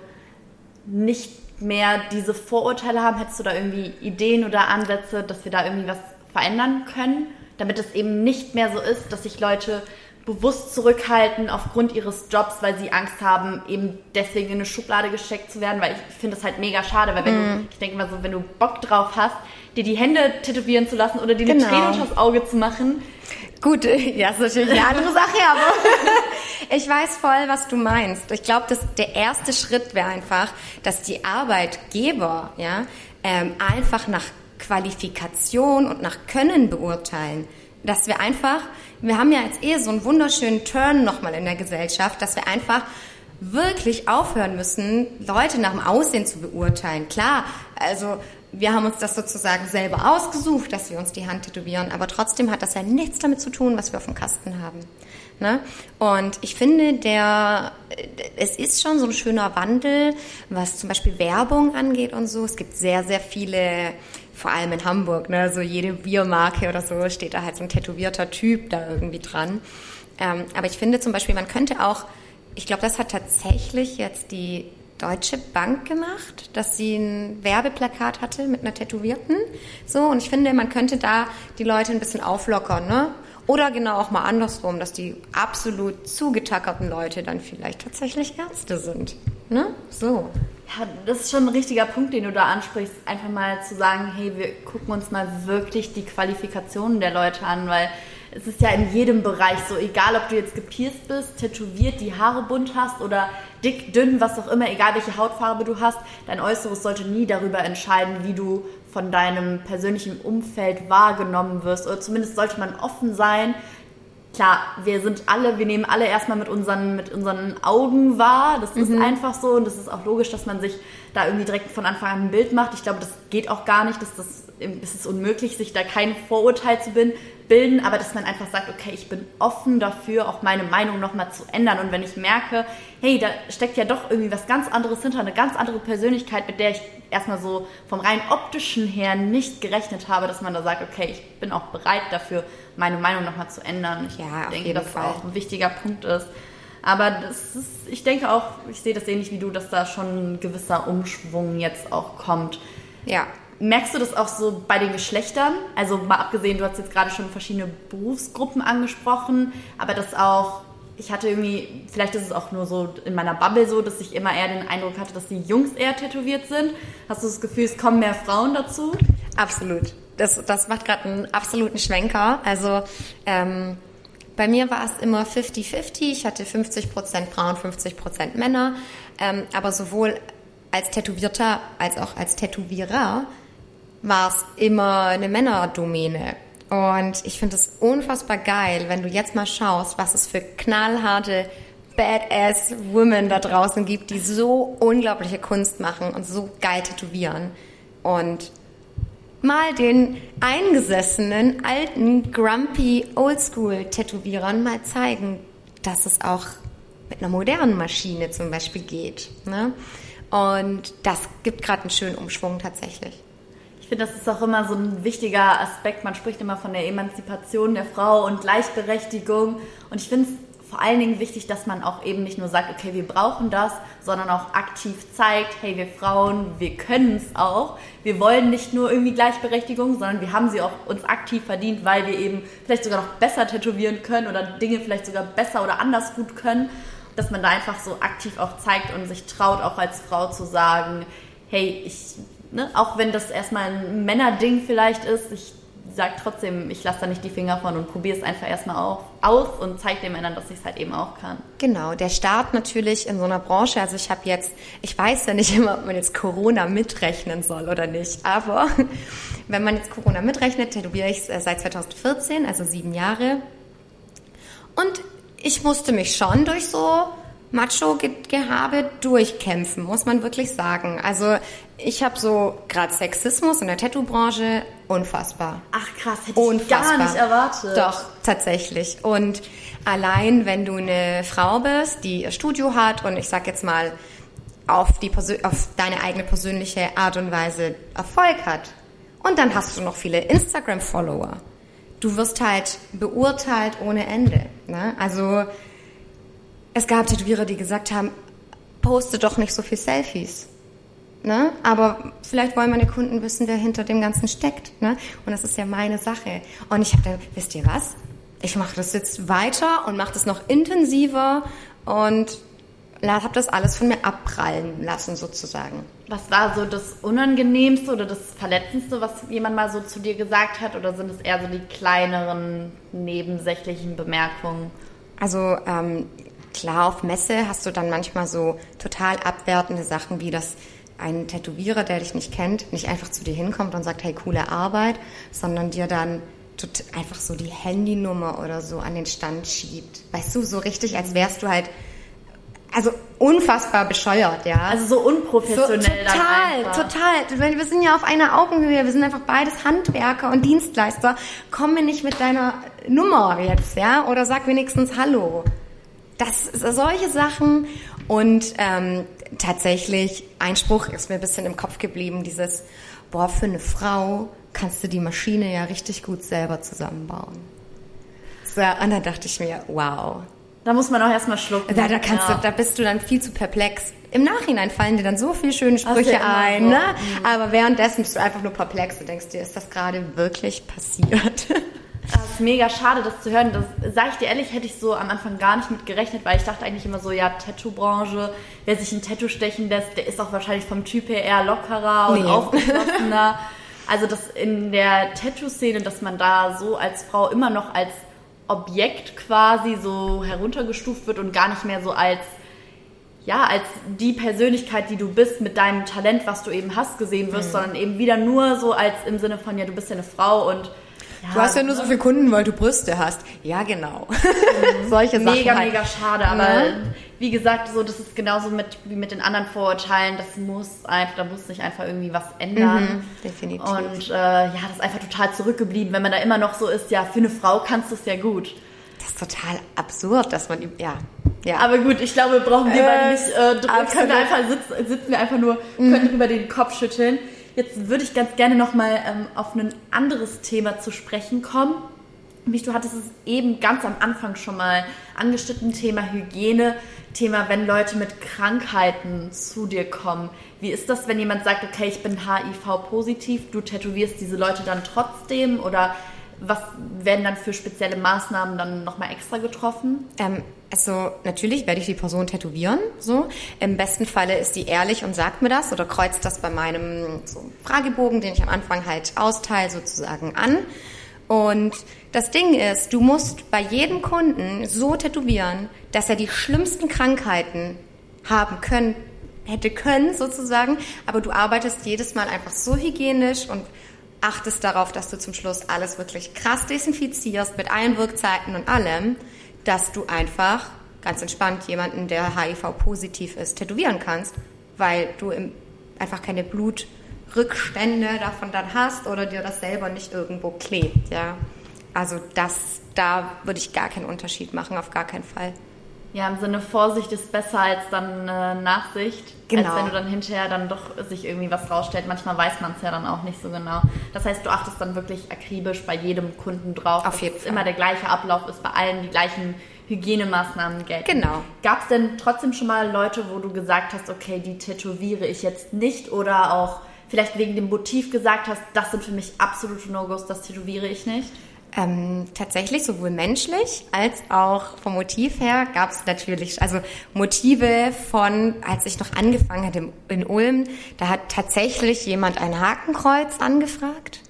Speaker 1: nicht mehr diese Vorurteile haben? Hättest du da irgendwie Ideen oder Ansätze, dass wir da irgendwie was verändern können, damit es eben nicht mehr so ist, dass sich Leute bewusst zurückhalten aufgrund ihres Jobs, weil sie Angst haben, eben deswegen in eine Schublade gesteckt zu werden, weil ich finde das halt mega schade, weil wenn mm. du, ich denke mal so, wenn du Bock drauf hast, dir die Hände tätowieren zu lassen oder dir eine genau. Träne unters Auge zu machen.
Speaker 2: Gut, [LAUGHS] ja, ist natürlich eine andere [LAUGHS] Sache, aber [LAUGHS] ich weiß voll, was du meinst. Ich glaube, dass der erste Schritt wäre einfach, dass die Arbeitgeber, ja, ähm, einfach nach Qualifikation und nach Können beurteilen. Dass wir einfach, wir haben ja jetzt eh so einen wunderschönen Turn nochmal in der Gesellschaft, dass wir einfach wirklich aufhören müssen, Leute nach dem Aussehen zu beurteilen. Klar, also wir haben uns das sozusagen selber ausgesucht, dass wir uns die Hand tätowieren, aber trotzdem hat das ja nichts damit zu tun, was wir auf dem Kasten haben. Ne? Und ich finde, der, es ist schon so ein schöner Wandel, was zum Beispiel Werbung angeht und so. Es gibt sehr, sehr viele, vor allem in Hamburg, ne? so jede Biermarke oder so steht da halt so ein tätowierter Typ da irgendwie dran. Ähm, aber ich finde zum Beispiel, man könnte auch, ich glaube, das hat tatsächlich jetzt die Deutsche Bank gemacht, dass sie ein Werbeplakat hatte mit einer Tätowierten. So, und ich finde, man könnte da die Leute ein bisschen auflockern, ne? Oder genau auch mal andersrum, dass die absolut zugetackerten Leute dann vielleicht tatsächlich Ärzte sind. Ne? So.
Speaker 1: Das ist schon ein richtiger Punkt, den du da ansprichst. Einfach mal zu sagen, hey, wir gucken uns mal wirklich die Qualifikationen der Leute an, weil es ist ja in jedem Bereich so, egal ob du jetzt gepierst bist, tätowiert, die Haare bunt hast oder dick, dünn, was auch immer, egal welche Hautfarbe du hast, dein Äußeres sollte nie darüber entscheiden, wie du von deinem persönlichen Umfeld wahrgenommen wirst. Oder zumindest sollte man offen sein. Klar, wir sind alle, wir nehmen alle erstmal mit unseren, mit unseren Augen wahr. Das ist mhm. einfach so und das ist auch logisch, dass man sich da irgendwie direkt von Anfang an ein Bild macht. Ich glaube, das geht auch gar nicht, dass das es ist unmöglich, sich da kein Vorurteil zu bilden, aber dass man einfach sagt, okay, ich bin offen dafür, auch meine Meinung nochmal zu ändern. Und wenn ich merke, hey, da steckt ja doch irgendwie was ganz anderes hinter, eine ganz andere Persönlichkeit, mit der ich erstmal so vom rein optischen her nicht gerechnet habe, dass man da sagt, okay, ich bin auch bereit dafür, meine Meinung nochmal zu ändern. Ich ja, denke, dass das auch ein wichtiger Punkt ist. Aber das ist, ich denke auch, ich sehe das ähnlich wie du, dass da schon ein gewisser Umschwung jetzt auch kommt. Ja, Merkst du das auch so bei den Geschlechtern? Also mal abgesehen, du hast jetzt gerade schon verschiedene Berufsgruppen angesprochen, aber das auch, ich hatte irgendwie, vielleicht ist es auch nur so in meiner Bubble so, dass ich immer eher den Eindruck hatte, dass die Jungs eher tätowiert sind. Hast du das Gefühl, es kommen mehr Frauen dazu?
Speaker 2: Absolut. Das, das macht gerade einen absoluten Schwenker. Also ähm, bei mir war es immer 50-50. Ich hatte 50% Frauen, 50% Männer. Ähm, aber sowohl als Tätowierter als auch als Tätowierer war es immer eine Männerdomäne. Und ich finde es unfassbar geil, wenn du jetzt mal schaust, was es für knallharte Badass Women da draußen gibt, die so unglaubliche Kunst machen und so geil tätowieren. Und mal den eingesessenen, alten, grumpy, oldschool-Tätowierern mal zeigen, dass es auch mit einer modernen Maschine zum Beispiel geht. Ne? Und das gibt gerade einen schönen Umschwung tatsächlich.
Speaker 1: Ich finde, das ist auch immer so ein wichtiger Aspekt. Man spricht immer von der Emanzipation der Frau und Gleichberechtigung. Und ich finde es vor allen Dingen wichtig, dass man auch eben nicht nur sagt, okay, wir brauchen das, sondern auch aktiv zeigt, hey, wir Frauen, wir können es auch. Wir wollen nicht nur irgendwie Gleichberechtigung, sondern wir haben sie auch uns aktiv verdient, weil wir eben vielleicht sogar noch besser tätowieren können oder Dinge vielleicht sogar besser oder anders gut können. Dass man da einfach so aktiv auch zeigt und sich traut, auch als Frau zu sagen, hey, ich ne, auch wenn das erstmal ein Männerding vielleicht ist, ich sage trotzdem, ich lasse da nicht die Finger von und probiere es einfach erstmal auf, aus und zeige den Männern, dass ich es halt eben auch kann.
Speaker 2: Genau, der Start natürlich in so einer Branche, also ich habe jetzt, ich weiß ja nicht [LAUGHS] immer, ob man jetzt Corona mitrechnen soll oder nicht, aber [LAUGHS] wenn man jetzt Corona mitrechnet, tätowiere ich es seit 2014, also sieben Jahre. Und ich musste mich schon durch so Macho-Gehabe durchkämpfen, muss man wirklich sagen. Also ich habe so gerade Sexismus in der Tattoo-Branche unfassbar.
Speaker 1: Ach krass, hätte ich unfassbar. gar nicht erwartet.
Speaker 2: Doch, tatsächlich. Und allein, wenn du eine Frau bist, die ihr Studio hat und ich sag jetzt mal auf, die, auf deine eigene persönliche Art und Weise Erfolg hat. Und dann hast du noch viele Instagram-Follower. Du wirst halt beurteilt ohne Ende. Ne? Also es gab Tätowierer, die gesagt haben, poste doch nicht so viel Selfies. Ne? Aber vielleicht wollen meine Kunden wissen, wer hinter dem Ganzen steckt. Ne? Und das ist ja meine Sache. Und ich habe dann, wisst ihr was? Ich mache das jetzt weiter und mache das noch intensiver und habe das alles von mir abprallen lassen sozusagen.
Speaker 1: Was war so das Unangenehmste oder das Verletzendste, was jemand mal so zu dir gesagt hat? Oder sind es eher so die kleineren, nebensächlichen Bemerkungen?
Speaker 2: Also ähm, klar, auf Messe hast du dann manchmal so total abwertende Sachen wie das ein Tätowierer, der dich nicht kennt, nicht einfach zu dir hinkommt und sagt, hey, coole Arbeit, sondern dir dann einfach so die Handynummer oder so an den Stand schiebt. Weißt du, so richtig, als wärst du halt also unfassbar bescheuert, ja.
Speaker 1: Also so unprofessionell so,
Speaker 2: total, total. Wir sind ja auf einer Augenhöhe, wir sind einfach beides Handwerker und Dienstleister. Komm mir nicht mit deiner Nummer jetzt, ja, oder sag wenigstens Hallo. Das solche Sachen und ähm, tatsächlich ein Spruch ist mir ein bisschen im Kopf geblieben, dieses boah für eine Frau kannst du die Maschine ja richtig gut selber zusammenbauen. So, und dann dachte ich mir, wow,
Speaker 1: da muss man auch erstmal schlucken.
Speaker 2: Da, da, kannst ja. du, da bist du dann viel zu perplex. Im Nachhinein fallen dir dann so viele schöne Sprüche ein, so. ne? Mhm. Aber währenddessen bist du einfach nur perplex und denkst dir, ist das gerade wirklich passiert? [LAUGHS]
Speaker 1: Das ist mega schade, das zu hören. Das sage ich dir ehrlich, hätte ich so am Anfang gar nicht mit gerechnet, weil ich dachte eigentlich immer so, ja, Tattoo-Branche, wer sich ein Tattoo stechen lässt, der ist auch wahrscheinlich vom Typ her eher lockerer und nee. aufgeschlossener. [LAUGHS] Also das in der Tattoo-Szene, dass man da so als Frau immer noch als Objekt quasi so heruntergestuft wird und gar nicht mehr so als ja, als die Persönlichkeit, die du bist, mit deinem Talent, was du eben hast, gesehen wirst, mhm. sondern eben wieder nur so als im Sinne von, ja, du bist ja eine Frau und
Speaker 2: ja, du hast ja nur so viele Kunden, weil du Brüste hast. Ja, genau. Mhm. Solche
Speaker 1: Sachen. Mega, halt. mega schade. Aber mhm. wie gesagt, so das ist genauso mit wie mit den anderen Vorurteilen. Das muss einfach, da muss sich einfach irgendwie was ändern. Mhm,
Speaker 2: definitiv.
Speaker 1: Und äh, ja, das ist einfach total zurückgeblieben, wenn man da immer noch so ist. Ja, für eine Frau kannst du es ja gut.
Speaker 2: Das ist total absurd, dass man ja. Ja.
Speaker 1: Aber gut, ich glaube, brauchen wir äh, beide nicht. Äh, können wir einfach sitzen, sitzen wir einfach nur, können mhm. über den Kopf schütteln. Jetzt würde ich ganz gerne nochmal ähm, auf ein anderes Thema zu sprechen kommen. Nämlich, du hattest es eben ganz am Anfang schon mal angeschnitten, Thema Hygiene, Thema, wenn Leute mit Krankheiten zu dir kommen. Wie ist das, wenn jemand sagt, okay, ich bin HIV-positiv, du tätowierst diese Leute dann trotzdem oder was werden dann für spezielle Maßnahmen dann nochmal extra getroffen?
Speaker 2: Ähm, also natürlich werde ich die Person tätowieren. So im besten Falle ist sie ehrlich und sagt mir das oder kreuzt das bei meinem so Fragebogen, den ich am Anfang halt austeile, sozusagen an. Und das Ding ist, du musst bei jedem Kunden so tätowieren, dass er die schlimmsten Krankheiten haben können, hätte können sozusagen, aber du arbeitest jedes Mal einfach so hygienisch und achtest darauf, dass du zum Schluss alles wirklich krass desinfizierst mit allen Wirkzeiten und allem, dass du einfach ganz entspannt jemanden, der HIV-positiv ist, tätowieren kannst, weil du einfach keine Blutrückstände davon dann hast oder dir das selber nicht irgendwo klebt, ja. Also das, da würde ich gar keinen Unterschied machen, auf gar keinen Fall.
Speaker 1: Ja, im Sinne Vorsicht ist besser als dann äh, Nachsicht. Genau. Als wenn du dann hinterher dann doch sich irgendwie was rausstellt. Manchmal weiß man es ja dann auch nicht so genau. Das heißt, du achtest dann wirklich akribisch bei jedem Kunden drauf.
Speaker 2: Auf jeden Fall.
Speaker 1: immer der gleiche Ablauf ist, bei allen die gleichen Hygienemaßnahmen gelten.
Speaker 2: Genau.
Speaker 1: Gab es denn trotzdem schon mal Leute, wo du gesagt hast, okay, die tätowiere ich jetzt nicht oder auch vielleicht wegen dem Motiv gesagt hast, das sind für mich absolute No-Gos, das tätowiere ich nicht?
Speaker 2: Ähm, tatsächlich sowohl menschlich als auch vom Motiv her gab es natürlich, also Motive von, als ich noch angefangen hatte in Ulm, da hat tatsächlich jemand ein Hakenkreuz angefragt.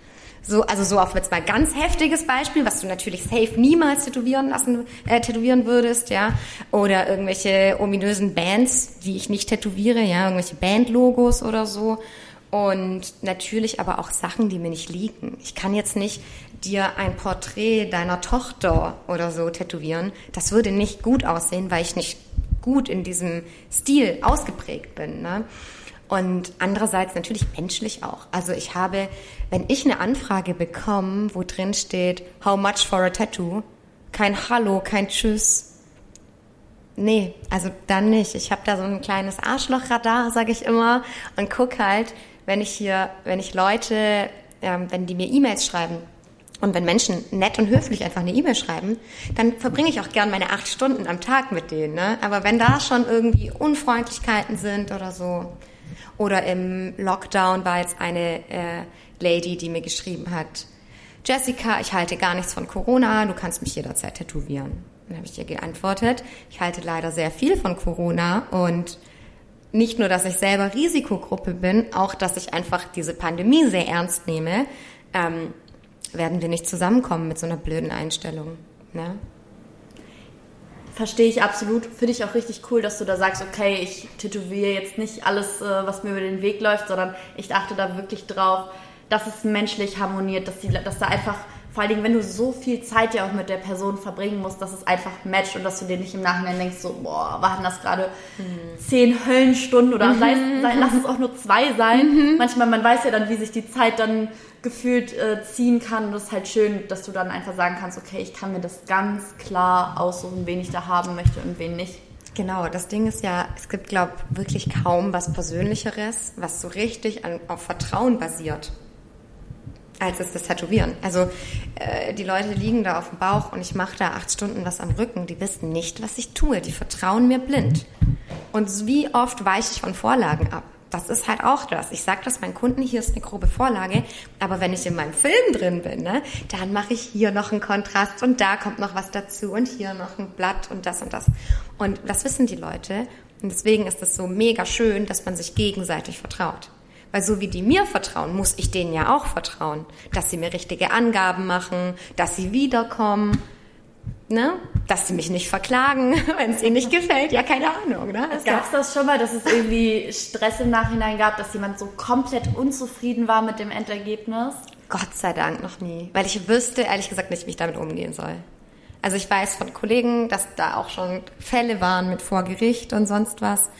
Speaker 2: So, also so auf jetzt mal ganz heftiges Beispiel, was du natürlich safe niemals tätowieren lassen, äh, tätowieren würdest, ja. Oder irgendwelche ominösen Bands, die ich nicht tätowiere, ja, irgendwelche Bandlogos oder so. Und natürlich aber auch Sachen, die mir nicht liegen. Ich kann jetzt nicht dir ein Porträt deiner Tochter oder so tätowieren. Das würde nicht gut aussehen, weil ich nicht gut in diesem Stil ausgeprägt bin. Ne? Und andererseits natürlich menschlich auch. Also ich habe, wenn ich eine Anfrage bekomme, wo drin steht, how much for a tattoo, kein Hallo, kein Tschüss, Nee, also dann nicht. Ich habe da so ein kleines Arschlochradar, sage ich immer, und guck halt, wenn ich hier, wenn ich Leute, ähm, wenn die mir E-Mails schreiben und wenn Menschen nett und höflich einfach eine E-Mail schreiben, dann verbringe ich auch gern meine acht Stunden am Tag mit denen. Ne? Aber wenn da schon irgendwie Unfreundlichkeiten sind oder so, oder im Lockdown war jetzt eine äh, Lady, die mir geschrieben hat, Jessica, ich halte gar nichts von Corona, du kannst mich jederzeit tätowieren. Dann habe ich ihr geantwortet, ich halte leider sehr viel von Corona und nicht nur, dass ich selber Risikogruppe bin, auch, dass ich einfach diese Pandemie sehr ernst nehme, ähm, werden wir nicht zusammenkommen mit so einer blöden Einstellung. Ne?
Speaker 1: Verstehe ich absolut. Finde ich auch richtig cool, dass du da sagst, okay, ich tätowiere jetzt nicht alles, äh, was mir über den Weg läuft, sondern ich achte da wirklich drauf, dass es menschlich harmoniert, dass, die, dass da einfach vor allen Dingen, wenn du so viel Zeit ja auch mit der Person verbringen musst, dass es einfach matcht und dass du dir nicht im Nachhinein denkst, so, boah, waren das gerade mhm. zehn Höllenstunden oder mhm. sei, sei, lass es auch nur zwei sein. Mhm. Manchmal, man weiß ja dann, wie sich die Zeit dann gefühlt äh, ziehen kann. Und das ist halt schön, dass du dann einfach sagen kannst, okay, ich kann mir das ganz klar aussuchen, wen ich da haben möchte und wen nicht.
Speaker 2: Genau, das Ding ist ja, es gibt, glaube ich, wirklich kaum was Persönlicheres, was so richtig an, auf Vertrauen basiert als es das Tätowieren. Also äh, die Leute liegen da auf dem Bauch und ich mache da acht Stunden was am Rücken. Die wissen nicht, was ich tue. Die vertrauen mir blind. Und wie oft weiche ich von Vorlagen ab? Das ist halt auch das. Ich sage das meinen Kunden, hier ist eine grobe Vorlage, aber wenn ich in meinem Film drin bin, ne, dann mache ich hier noch einen Kontrast und da kommt noch was dazu und hier noch ein Blatt und das und das. Und das wissen die Leute. Und deswegen ist es so mega schön, dass man sich gegenseitig vertraut. Weil so wie die mir vertrauen, muss ich denen ja auch vertrauen, dass sie mir richtige Angaben machen, dass sie wiederkommen, ne? dass sie mich nicht verklagen, [LAUGHS] wenn es ihnen nicht gefällt. Ja, keine Ahnung. Ne?
Speaker 1: Gab es das schon mal, dass es irgendwie Stress im Nachhinein gab, dass jemand so komplett unzufrieden war mit dem Endergebnis?
Speaker 2: Gott sei Dank noch nie, weil ich wüsste ehrlich gesagt nicht, wie ich damit umgehen soll. Also ich weiß von Kollegen, dass da auch schon Fälle waren mit vor Gericht und sonst was,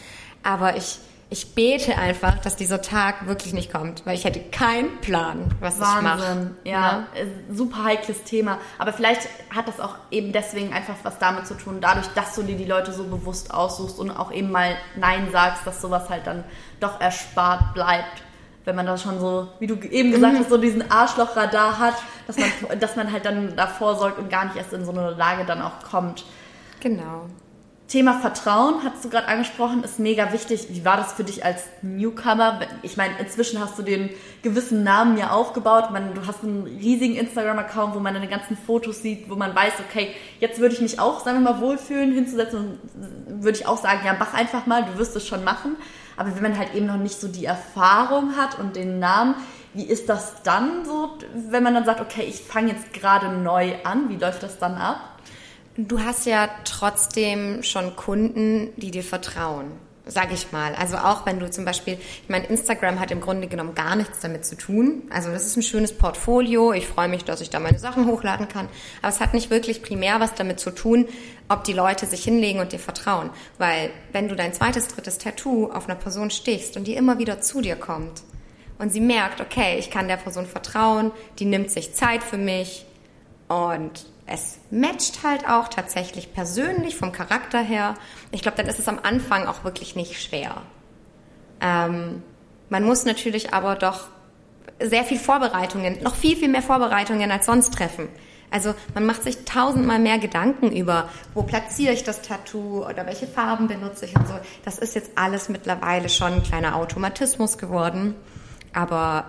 Speaker 2: aber ich ich bete einfach, dass dieser Tag wirklich nicht kommt, weil ich hätte keinen Plan, was Wahnsinn. ich mache.
Speaker 1: Ja, ja, super heikles Thema. Aber vielleicht hat das auch eben deswegen einfach was damit zu tun, dadurch, dass du dir die Leute so bewusst aussuchst und auch eben mal Nein sagst, dass sowas halt dann doch erspart bleibt. Wenn man da schon so, wie du eben gesagt mhm. hast, so diesen Arschlochradar hat, dass man, [LAUGHS] dass man halt dann davor sorgt und gar nicht erst in so eine Lage dann auch kommt.
Speaker 2: Genau.
Speaker 1: Thema Vertrauen, hast du gerade angesprochen, ist mega wichtig. Wie war das für dich als Newcomer? Ich meine, inzwischen hast du den gewissen Namen ja aufgebaut. Man, du hast einen riesigen Instagram-Account, wo man deine ganzen Fotos sieht, wo man weiß, okay, jetzt würde ich mich auch, sagen wir mal, wohlfühlen, hinzusetzen und würde ich auch sagen, ja, mach einfach mal, du wirst es schon machen. Aber wenn man halt eben noch nicht so die Erfahrung hat und den Namen, wie ist das dann so, wenn man dann sagt, okay, ich fange jetzt gerade neu an, wie läuft das dann ab?
Speaker 2: Du hast ja trotzdem schon Kunden, die dir vertrauen, sag ich mal. Also auch wenn du zum Beispiel, ich meine, Instagram hat im Grunde genommen gar nichts damit zu tun. Also das ist ein schönes Portfolio. Ich freue mich, dass ich da meine Sachen hochladen kann. Aber es hat nicht wirklich primär was damit zu tun, ob die Leute sich hinlegen und dir vertrauen. Weil wenn du dein zweites, drittes Tattoo auf einer Person stichst und die immer wieder zu dir kommt und sie merkt, okay, ich kann der Person vertrauen, die nimmt sich Zeit für mich und es matcht halt auch tatsächlich persönlich vom Charakter her. Ich glaube, dann ist es am Anfang auch wirklich nicht schwer. Ähm, man muss natürlich aber doch sehr viel Vorbereitungen, noch viel, viel mehr Vorbereitungen als sonst treffen. Also man macht sich tausendmal mehr Gedanken über, wo platziere ich das Tattoo oder welche Farben benutze ich und so. Das ist jetzt alles mittlerweile schon ein kleiner Automatismus geworden. Aber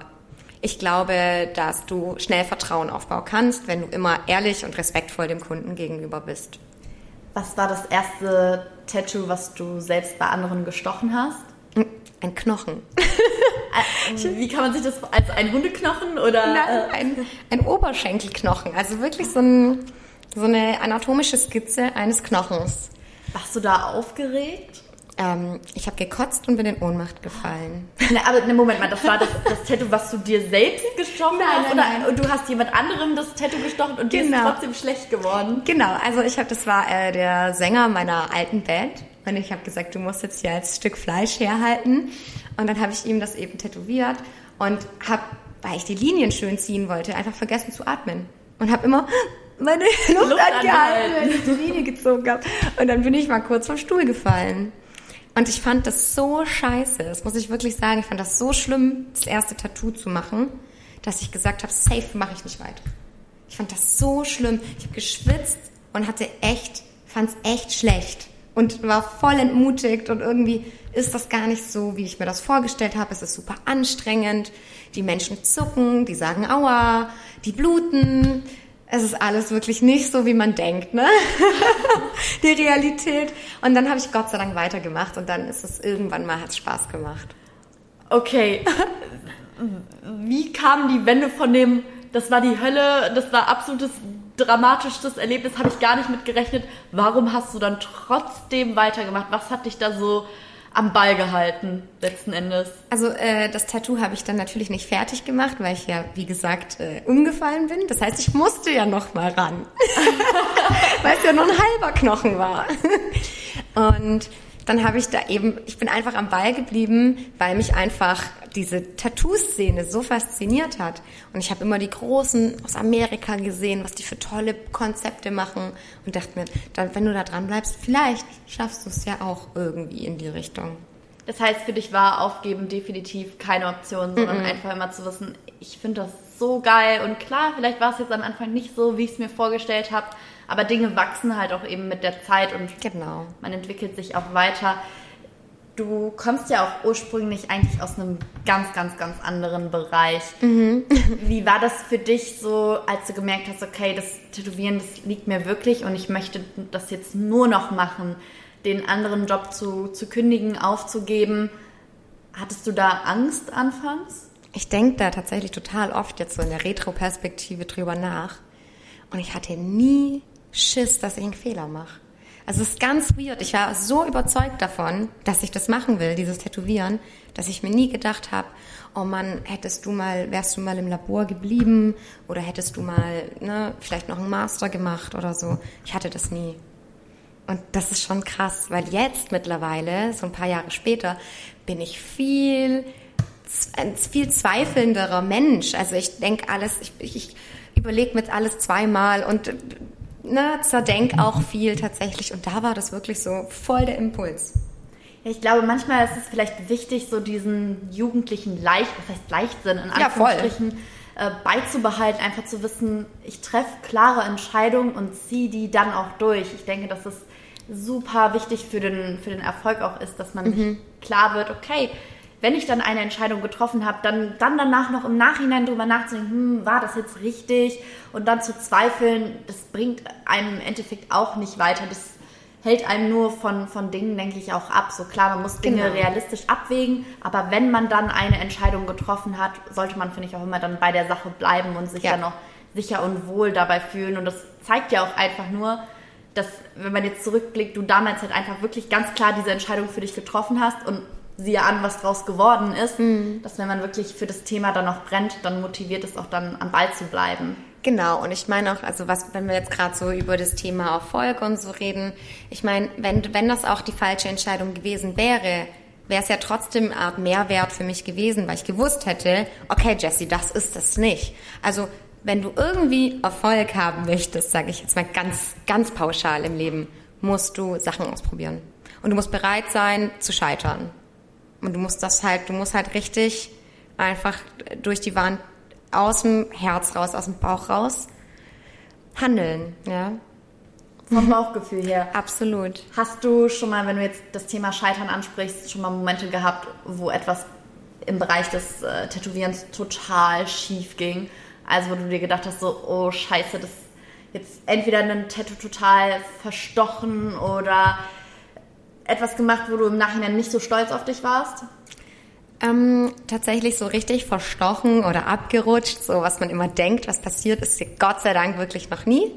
Speaker 2: ich glaube, dass du schnell Vertrauen aufbauen kannst, wenn du immer ehrlich und respektvoll dem Kunden gegenüber bist.
Speaker 1: Was war das erste Tattoo, was du selbst bei anderen gestochen hast?
Speaker 2: Ein Knochen. [LAUGHS]
Speaker 1: Äh, wie kann man sich das als ein Hundeknochen oder?
Speaker 2: Nein, ein, ein Oberschenkelknochen. Also wirklich so, ein, so eine anatomische Skizze eines Knochens.
Speaker 1: Warst du da aufgeregt?
Speaker 2: Ähm, ich habe gekotzt und bin in Ohnmacht gefallen.
Speaker 1: Na, aber ne, Moment mal, das war das, das Tattoo, was du dir selbst gestochen nein, hast? Nein, oder nein. du hast jemand anderem das Tattoo gestochen und genau. dir ist genau. trotzdem schlecht geworden?
Speaker 2: Genau, also ich habe, das war äh, der Sänger meiner alten Band und ich habe gesagt, du musst jetzt hier als Stück Fleisch herhalten und dann habe ich ihm das eben tätowiert und habe, weil ich die Linien schön ziehen wollte, einfach vergessen zu atmen und habe immer meine Luft, Luft angehalten, weil ich die Linie gezogen habe. Und dann bin ich mal kurz vom Stuhl gefallen. Und ich fand das so scheiße, das muss ich wirklich sagen. Ich fand das so schlimm, das erste Tattoo zu machen, dass ich gesagt habe, safe mache ich nicht weiter. Ich fand das so schlimm. Ich habe geschwitzt und hatte echt, fand es echt schlecht und war voll entmutigt und irgendwie ist das gar nicht so, wie ich mir das vorgestellt habe. Es ist super anstrengend. Die Menschen zucken, die sagen Aua, die bluten. Es ist alles wirklich nicht so, wie man denkt, ne? [LAUGHS] die Realität. Und dann habe ich Gott sei Dank weitergemacht und dann ist es irgendwann mal, hat Spaß gemacht.
Speaker 1: Okay. Wie kam die Wende von dem, das war die Hölle, das war absolutes dramatischstes Erlebnis, habe ich gar nicht mit gerechnet. Warum hast du dann trotzdem weitergemacht? Was hat dich da so am Ball gehalten, letzten Endes?
Speaker 2: Also äh, das Tattoo habe ich dann natürlich nicht fertig gemacht, weil ich ja, wie gesagt, äh, umgefallen bin. Das heißt, ich musste ja noch mal ran, [LAUGHS] weil es ja nur ein halber Knochen war. [LAUGHS] Und dann habe ich da eben, ich bin einfach am Ball geblieben, weil mich einfach diese Tattoo-Szene so fasziniert hat. Und ich habe immer die Großen aus Amerika gesehen, was die für tolle Konzepte machen und dachte mir, dann, wenn du da dran bleibst, vielleicht schaffst du es ja auch irgendwie in die Richtung.
Speaker 1: Das heißt, für dich war Aufgeben definitiv keine Option, sondern mm -mm. einfach immer zu wissen, ich finde das so geil und klar, vielleicht war es jetzt am Anfang nicht so, wie ich es mir vorgestellt habe, aber Dinge wachsen halt auch eben mit der Zeit und
Speaker 2: genau.
Speaker 1: man entwickelt sich auch weiter. Du kommst ja auch ursprünglich eigentlich aus einem ganz, ganz, ganz anderen Bereich. Mhm. [LAUGHS] Wie war das für dich so, als du gemerkt hast, okay, das Tätowieren, das liegt mir wirklich und ich möchte das jetzt nur noch machen, den anderen Job zu, zu kündigen, aufzugeben? Hattest du da Angst anfangs?
Speaker 2: Ich denke da tatsächlich total oft jetzt so in der Retro-Perspektive drüber nach. Und ich hatte nie Schiss, dass ich einen Fehler mache. Also es ist ganz weird. Ich war so überzeugt davon, dass ich das machen will, dieses Tätowieren, dass ich mir nie gedacht habe, oh Mann, hättest du mal, wärst du mal im Labor geblieben oder hättest du mal, ne, vielleicht noch einen Master gemacht oder so. Ich hatte das nie. Und das ist schon krass, weil jetzt mittlerweile, so ein paar Jahre später, bin ich viel, ein viel zweifelnderer Mensch. Also ich denke alles, ich, ich überlege mir alles zweimal und ne, zerdenk auch viel tatsächlich. Und da war das wirklich so voll der Impuls.
Speaker 1: Ja, ich glaube, manchmal ist es vielleicht wichtig, so diesen jugendlichen Leicht, was heißt Leichtsinn in Anführungsstrichen, ja, äh, beizubehalten, einfach zu wissen, ich treffe klare Entscheidungen und ziehe die dann auch durch. Ich denke, dass es super wichtig für den, für den Erfolg auch ist, dass man mhm. sich klar wird, okay, wenn ich dann eine Entscheidung getroffen habe, dann, dann danach noch im Nachhinein drüber nachzudenken, hm, war das jetzt richtig? Und dann zu zweifeln, das bringt einem im Endeffekt auch nicht weiter. Das hält einem nur von, von Dingen, denke ich, auch ab. So klar, man muss Dinge genau. realistisch abwägen, aber wenn man dann eine Entscheidung getroffen hat, sollte man, finde ich, auch immer dann bei der Sache bleiben und sich ja. dann auch sicher und wohl dabei fühlen. Und das zeigt ja auch einfach nur, dass, wenn man jetzt zurückblickt, du damals halt einfach wirklich ganz klar diese Entscheidung für dich getroffen hast und siehe an, was draus geworden ist, mhm. dass wenn man wirklich für das Thema dann noch brennt, dann motiviert es auch dann am Ball zu bleiben.
Speaker 2: Genau, und ich meine auch, also was, wenn wir jetzt gerade so über das Thema Erfolg und so reden, ich meine, wenn, wenn das auch die falsche Entscheidung gewesen wäre, wäre es ja trotzdem eine Art Mehrwert für mich gewesen, weil ich gewusst hätte, okay, Jesse, das ist es nicht. Also, wenn du irgendwie Erfolg haben möchtest, sage ich jetzt mal ganz, ganz pauschal im Leben, musst du Sachen ausprobieren. Und du musst bereit sein zu scheitern. Und du musst das halt, du musst halt richtig einfach durch die Wand aus dem Herz raus, aus dem Bauch raus handeln, ja.
Speaker 1: Vom Bauchgefühl her. [LAUGHS]
Speaker 2: Absolut.
Speaker 1: Hast du schon mal, wenn du jetzt das Thema Scheitern ansprichst, schon mal Momente gehabt, wo etwas im Bereich des äh, Tätowierens total schief ging? Also wo du dir gedacht hast, so, oh scheiße, das jetzt entweder ein Tattoo total verstochen oder etwas gemacht, wo du im Nachhinein nicht so stolz auf dich warst?
Speaker 2: Ähm, tatsächlich so richtig verstochen oder abgerutscht, so was man immer denkt, was passiert, ist Gott sei Dank wirklich noch nie.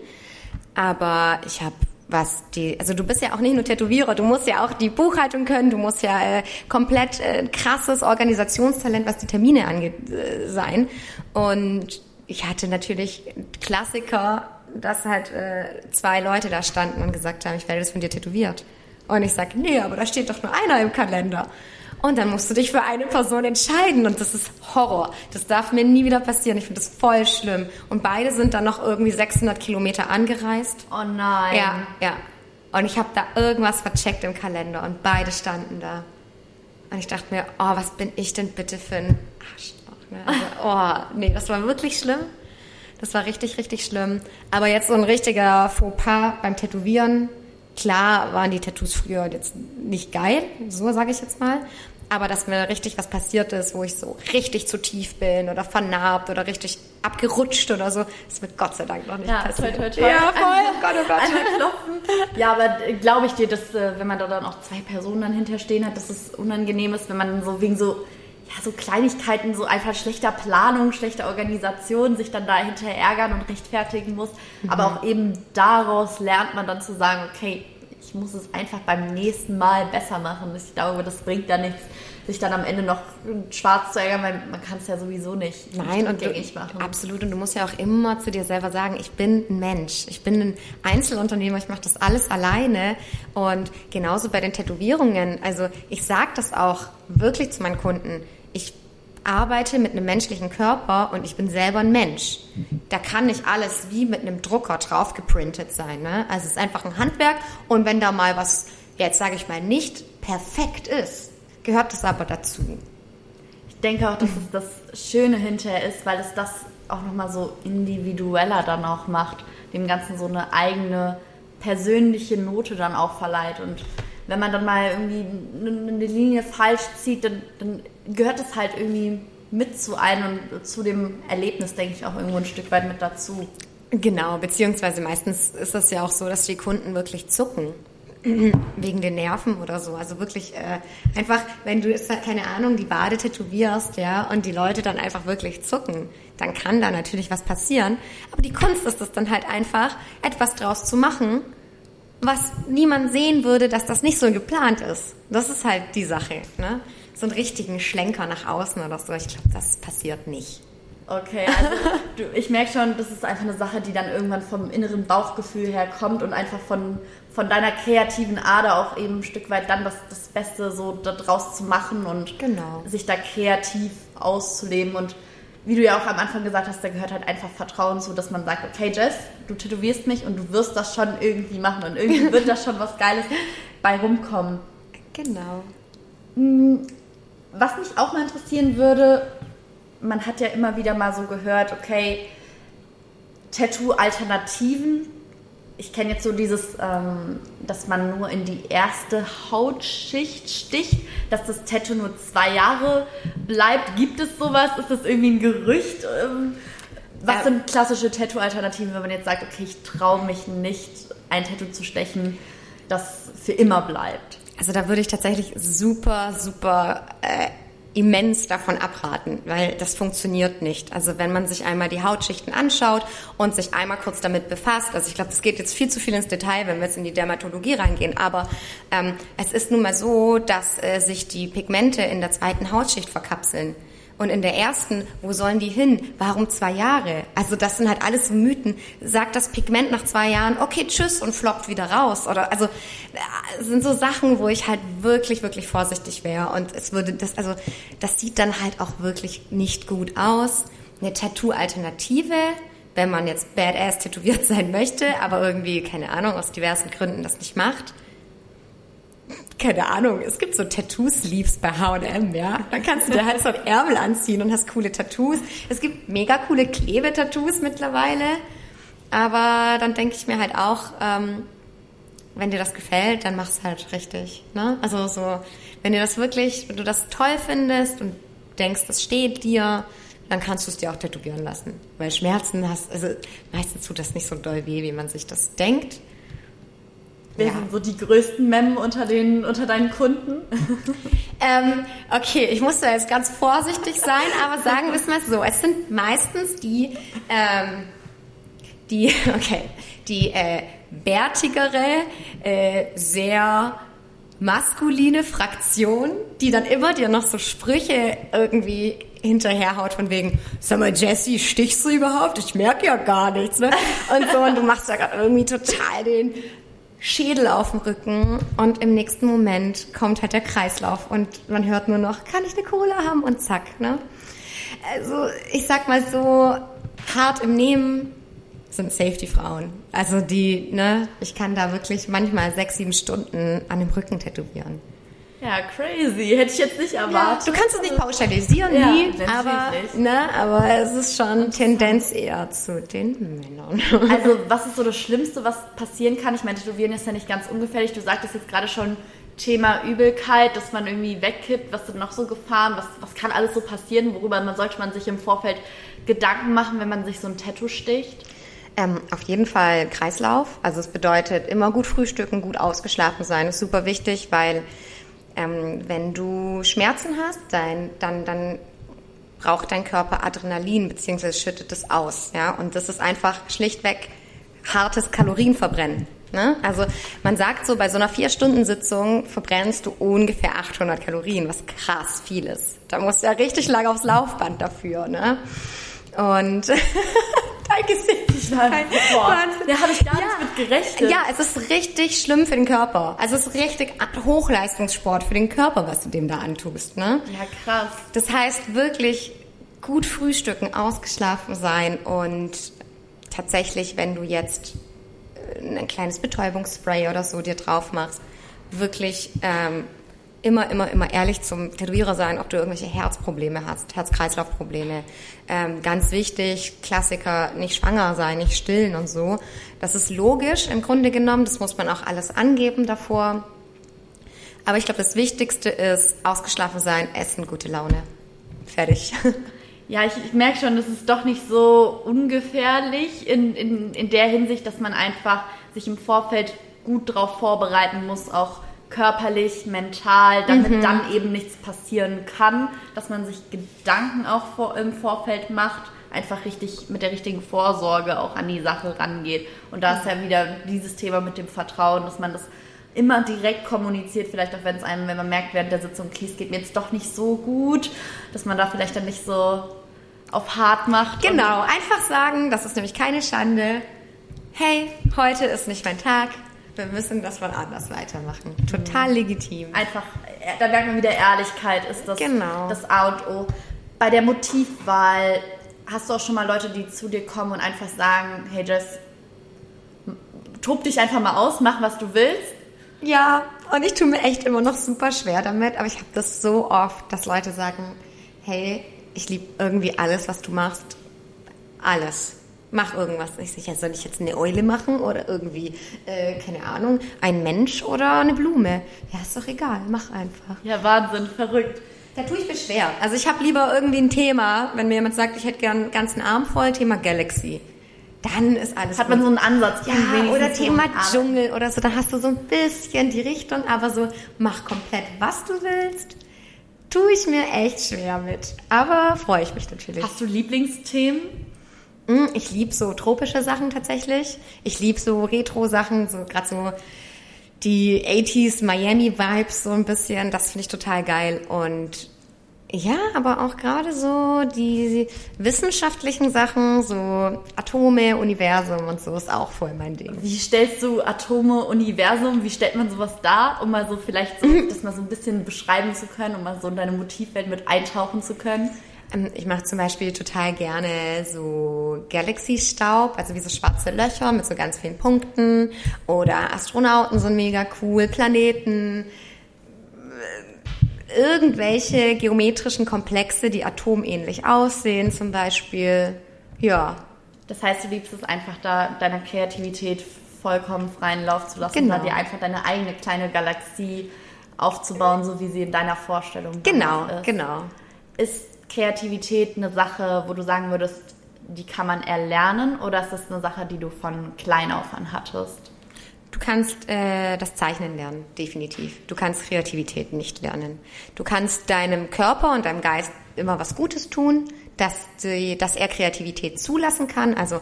Speaker 2: Aber ich habe was die, also du bist ja auch nicht nur Tätowierer, du musst ja auch die Buchhaltung können, du musst ja äh, komplett äh, krasses Organisationstalent, was die Termine angeht, äh, sein. Und ich hatte natürlich Klassiker, dass halt äh, zwei Leute da standen und gesagt haben, ich werde das von dir tätowiert. Und ich sage, nee, aber da steht doch nur einer im Kalender. Und dann musst du dich für eine Person entscheiden und das ist Horror. Das darf mir nie wieder passieren. Ich finde das voll schlimm. Und beide sind dann noch irgendwie 600 Kilometer angereist.
Speaker 1: Oh nein.
Speaker 2: Ja, ja. Und ich habe da irgendwas vercheckt im Kalender und beide standen da. Und ich dachte mir, oh, was bin ich denn bitte für ein Arschloch. Ne? Also, oh, nee, das war wirklich schlimm. Das war richtig, richtig schlimm. Aber jetzt so ein richtiger Fauxpas beim Tätowieren. Klar waren die Tattoos früher jetzt nicht geil, so sage ich jetzt mal. Aber dass mir richtig was passiert ist, wo ich so richtig zu tief bin oder vernarbt oder richtig abgerutscht oder so, ist mir Gott sei Dank noch nicht
Speaker 1: ja,
Speaker 2: passiert.
Speaker 1: Toll, toll, toll.
Speaker 2: Ja, voll. Oh Gott, oh Gott.
Speaker 1: Einmal klopfen. Ja, aber äh, glaube ich dir, dass äh, wenn man da dann auch zwei Personen dann hinterstehen hat, dass es unangenehm ist, wenn man so wegen so ja, so Kleinigkeiten, so einfach schlechter Planung, schlechter Organisation sich dann dahinter ärgern und rechtfertigen muss. Mhm. Aber auch eben daraus lernt man dann zu sagen, okay, ich muss es einfach beim nächsten Mal besser machen. Ich glaube, das bringt da nichts, sich dann am Ende noch schwarz zu ärgern, weil man kann es ja sowieso nicht,
Speaker 2: Nein, und
Speaker 1: gängig machen.
Speaker 2: Absolut. Und du musst ja auch immer zu dir selber sagen, ich bin ein Mensch. Ich bin ein Einzelunternehmer. Ich mache das alles alleine. Und genauso bei den Tätowierungen. Also ich sage das auch wirklich zu meinen Kunden ich arbeite mit einem menschlichen Körper und ich bin selber ein Mensch. Da kann nicht alles wie mit einem Drucker drauf geprintet sein. Ne? Also es ist einfach ein Handwerk und wenn da mal was, jetzt sage ich mal, nicht perfekt ist, gehört das aber dazu.
Speaker 1: Ich denke auch, dass es das Schöne hinterher ist, weil es das auch nochmal so individueller dann auch macht, dem Ganzen so eine eigene persönliche Note dann auch verleiht und wenn man dann mal irgendwie eine Linie falsch zieht, dann, dann gehört es halt irgendwie mit zu einem und zu dem Erlebnis, denke ich, auch irgendwo ein Stück weit mit dazu.
Speaker 2: Genau, beziehungsweise meistens ist das ja auch so, dass die Kunden wirklich zucken. [CLEARS THROAT] Wegen den Nerven oder so. Also wirklich äh, einfach, wenn du keine Ahnung, die Bade tätowierst, ja, und die Leute dann einfach wirklich zucken, dann kann da natürlich was passieren. Aber die Kunst ist es dann halt einfach, etwas draus zu machen, was niemand sehen würde, dass das nicht so geplant ist. Das ist halt die Sache. Ne? So einen richtigen Schlenker nach außen oder so. Ich glaube, das passiert nicht.
Speaker 1: Okay, also [LAUGHS] du, ich merke schon, das ist einfach eine Sache, die dann irgendwann vom inneren Bauchgefühl her kommt und einfach von, von deiner kreativen Ader auch eben ein Stück weit dann das, das Beste so daraus zu machen und
Speaker 2: genau.
Speaker 1: sich da kreativ auszuleben und wie du ja auch am Anfang gesagt hast, da gehört halt einfach Vertrauen zu, dass man sagt, okay Jess, du tätowierst mich und du wirst das schon irgendwie machen und irgendwie [LAUGHS] wird da schon was Geiles bei rumkommen.
Speaker 2: Genau.
Speaker 1: Was mich auch mal interessieren würde, man hat ja immer wieder mal so gehört, okay, Tattoo-Alternativen ich kenne jetzt so dieses, ähm, dass man nur in die erste Hautschicht sticht, dass das Tattoo nur zwei Jahre bleibt. Gibt es sowas? Ist das irgendwie ein Gerücht? Ähm, was sind klassische Tattoo-Alternativen, wenn man jetzt sagt, okay, ich traue mich nicht, ein Tattoo zu stechen, das für immer bleibt?
Speaker 2: Also da würde ich tatsächlich super, super äh, immens davon abraten, weil das funktioniert nicht. Also wenn man sich einmal die Hautschichten anschaut und sich einmal kurz damit befasst, also ich glaube, das geht jetzt viel zu viel ins Detail, wenn wir jetzt in die Dermatologie reingehen, aber ähm, es ist nun mal so, dass äh, sich die Pigmente in der zweiten Hautschicht verkapseln. Und in der ersten, wo sollen die hin? Warum zwei Jahre? Also das sind halt alles Mythen. Sagt das Pigment nach zwei Jahren, okay, tschüss und floppt wieder raus. Oder also das sind so Sachen, wo ich halt wirklich, wirklich vorsichtig wäre. Und es würde das, also das sieht dann halt auch wirklich nicht gut aus. Eine Tattoo-Alternative, wenn man jetzt badass tätowiert [LAUGHS] sein möchte, aber irgendwie, keine Ahnung, aus diversen Gründen das nicht macht keine Ahnung, es gibt so Tattoo-Sleeves bei H&M, ja. Dann kannst du dir halt so ein Ärmel anziehen und hast coole Tattoos. Es gibt mega coole Klebetattoos mittlerweile. Aber dann denke ich mir halt auch, ähm, wenn dir das gefällt, dann mach's halt richtig. Ne? Also so, wenn dir das wirklich, wenn du das toll findest und denkst, das steht dir, dann kannst du es dir auch tätowieren lassen. Weil Schmerzen hast, also meistens tut das nicht so doll weh, wie man sich das denkt.
Speaker 1: Wer ja. sind so die größten Mem unter, den, unter deinen Kunden? [LAUGHS]
Speaker 2: ähm, okay, ich muss da jetzt ganz vorsichtig sein, aber sagen wir es mal so. Es sind meistens die, ähm, die, [LAUGHS] okay, die äh, bärtigere, äh, sehr maskuline Fraktion, die dann immer dir noch so Sprüche irgendwie hinterherhaut von wegen, sag mal, Jessie, stichst du überhaupt? Ich merke ja gar nichts, ne? Und so, und du machst da gerade irgendwie total den Schädel auf dem Rücken und im nächsten Moment kommt halt der Kreislauf und man hört nur noch, kann ich eine Cola haben und zack, ne? Also ich sag mal so, hart im Nehmen sind Safety-Frauen. Also die, ne, ich kann da wirklich manchmal sechs, sieben Stunden an dem Rücken tätowieren.
Speaker 1: Ja, crazy. Hätte ich jetzt nicht erwartet.
Speaker 2: Ja, du kannst es nicht pauschalisieren, ja, nie, aber, ne, aber es ist schon Tendenz eher zu den Männern. [LAUGHS]
Speaker 1: Also, was ist so das Schlimmste, was passieren kann? Ich meine, Tätowieren ist ja nicht ganz ungefährlich. Du sagtest jetzt gerade schon Thema Übelkeit, dass man irgendwie wegkippt. Was sind noch so Gefahren? Was, was kann alles so passieren? Worüber man, sollte man sich im Vorfeld Gedanken machen, wenn man sich so ein Tattoo sticht?
Speaker 2: Ähm, auf jeden Fall Kreislauf. Also es bedeutet immer gut frühstücken, gut ausgeschlafen sein. Das ist super wichtig, weil ähm, wenn du Schmerzen hast, dein, dann, dann braucht dein Körper Adrenalin bzw. schüttet es aus. Ja? Und das ist einfach schlichtweg hartes Kalorienverbrennen. Ne? Also man sagt so, bei so einer Vier-Stunden-Sitzung verbrennst du ungefähr 800 Kalorien, was krass viel ist. Da musst du ja richtig lang aufs Laufband dafür. Ne? Und [LAUGHS] dein Gesicht. Ich
Speaker 1: war, boah, da habe ich gar ja, nicht mit gerechnet.
Speaker 2: Ja, es ist richtig schlimm für den Körper. Also es ist richtig Hochleistungssport für den Körper, was du dem da antust. Ne?
Speaker 1: Ja, krass.
Speaker 2: Das heißt wirklich gut frühstücken, ausgeschlafen sein und tatsächlich, wenn du jetzt äh, ein kleines Betäubungsspray oder so dir drauf machst, wirklich ähm, immer, immer, immer ehrlich zum Tätowierer sein, ob du irgendwelche Herzprobleme hast, Herz-Kreislauf-Probleme. Ähm, ganz wichtig, Klassiker, nicht schwanger sein, nicht stillen und so. Das ist logisch im Grunde genommen, das muss man auch alles angeben davor. Aber ich glaube, das Wichtigste ist ausgeschlafen sein, essen, gute Laune. Fertig. [LAUGHS]
Speaker 1: Ja, ich, ich merke schon, das ist doch nicht so ungefährlich in, in, in der Hinsicht, dass man einfach sich im Vorfeld gut darauf vorbereiten muss, auch körperlich, mental, damit mhm. dann eben nichts passieren kann, dass man sich Gedanken auch vor, im Vorfeld macht, einfach richtig mit der richtigen Vorsorge auch an die Sache rangeht. Und da ist ja wieder dieses Thema mit dem Vertrauen, dass man das immer direkt kommuniziert, vielleicht auch wenn es einem, wenn man merkt während der Sitzung, okay, es geht mir jetzt doch nicht so gut, dass man da vielleicht dann nicht so auf hart macht.
Speaker 2: Genau, einfach sagen, das ist nämlich keine Schande. Hey, heute ist nicht mein Tag wir müssen das mal anders weitermachen. Total legitim.
Speaker 1: Einfach, äh, da merkt man wieder Ehrlichkeit, ist das,
Speaker 2: genau.
Speaker 1: das A und O. Bei der Motivwahl hast du auch schon mal Leute, die zu dir kommen und einfach sagen, hey Jess, tob dich einfach mal aus, mach was du willst.
Speaker 2: Ja, und ich tue mir echt immer noch super schwer damit, aber ich habe das so oft, dass Leute sagen, hey, ich liebe irgendwie alles, was du machst. Alles mach irgendwas. Ich sicher, soll ich jetzt eine Eule machen oder irgendwie, äh, keine Ahnung, ein Mensch oder eine Blume? Ja, ist doch egal, mach einfach.
Speaker 1: Ja, Wahnsinn, verrückt.
Speaker 2: Da tue ich mir schwer. Also ich habe lieber irgendwie ein Thema, wenn mir jemand sagt, ich hätte gern einen ganzen Arm voll, Thema Galaxy. Dann ist alles
Speaker 1: Hat gut. man so einen Ansatz.
Speaker 2: Ja, oder Thema Dschungel oder so. Da hast du so ein bisschen die Richtung, aber so mach komplett, was du willst. Tue ich mir echt schwer mit. Aber freue ich mich natürlich.
Speaker 1: Hast du Lieblingsthemen?
Speaker 2: Hm, ich liebe so tropische Sachen tatsächlich. Ich liebe so Retro-Sachen, so gerade so die 80s Miami-Vibes so ein bisschen. Das finde ich total geil. Und ja, aber auch gerade so die wissenschaftlichen Sachen, so Atome, Universum und so ist auch voll mein Ding.
Speaker 1: Wie stellst du Atome, Universum, wie stellt man sowas dar, um mal so vielleicht so, mhm. das mal so ein bisschen beschreiben zu können, um mal so in deine Motivwelt mit eintauchen zu können?
Speaker 2: Ähm, ich mache zum Beispiel total gerne so Galaxy-Staub, also wie so schwarze Löcher mit so ganz vielen Punkten. Oder Astronauten sind mega cool, Planeten, äh, irgendwelche geometrischen Komplexe, die atomähnlich aussehen zum Beispiel. Ja.
Speaker 1: Das heißt, du liebst es einfach da, deiner Kreativität vollkommen freien Lauf zu lassen,
Speaker 2: genau.
Speaker 1: da dir einfach deine eigene kleine Galaxie aufzubauen, so wie sie in deiner Vorstellung
Speaker 2: genau, ist. Genau, genau.
Speaker 1: Ist Kreativität eine Sache, wo du sagen würdest, die kann man erlernen oder ist das eine Sache, die du von klein auf an hattest?
Speaker 2: Du kannst äh, das Zeichnen lernen, definitiv. Du kannst Kreativität nicht lernen. Du kannst deinem Körper und deinem Geist immer was Gutes tun, dass, die, dass er Kreativität zulassen kann. Also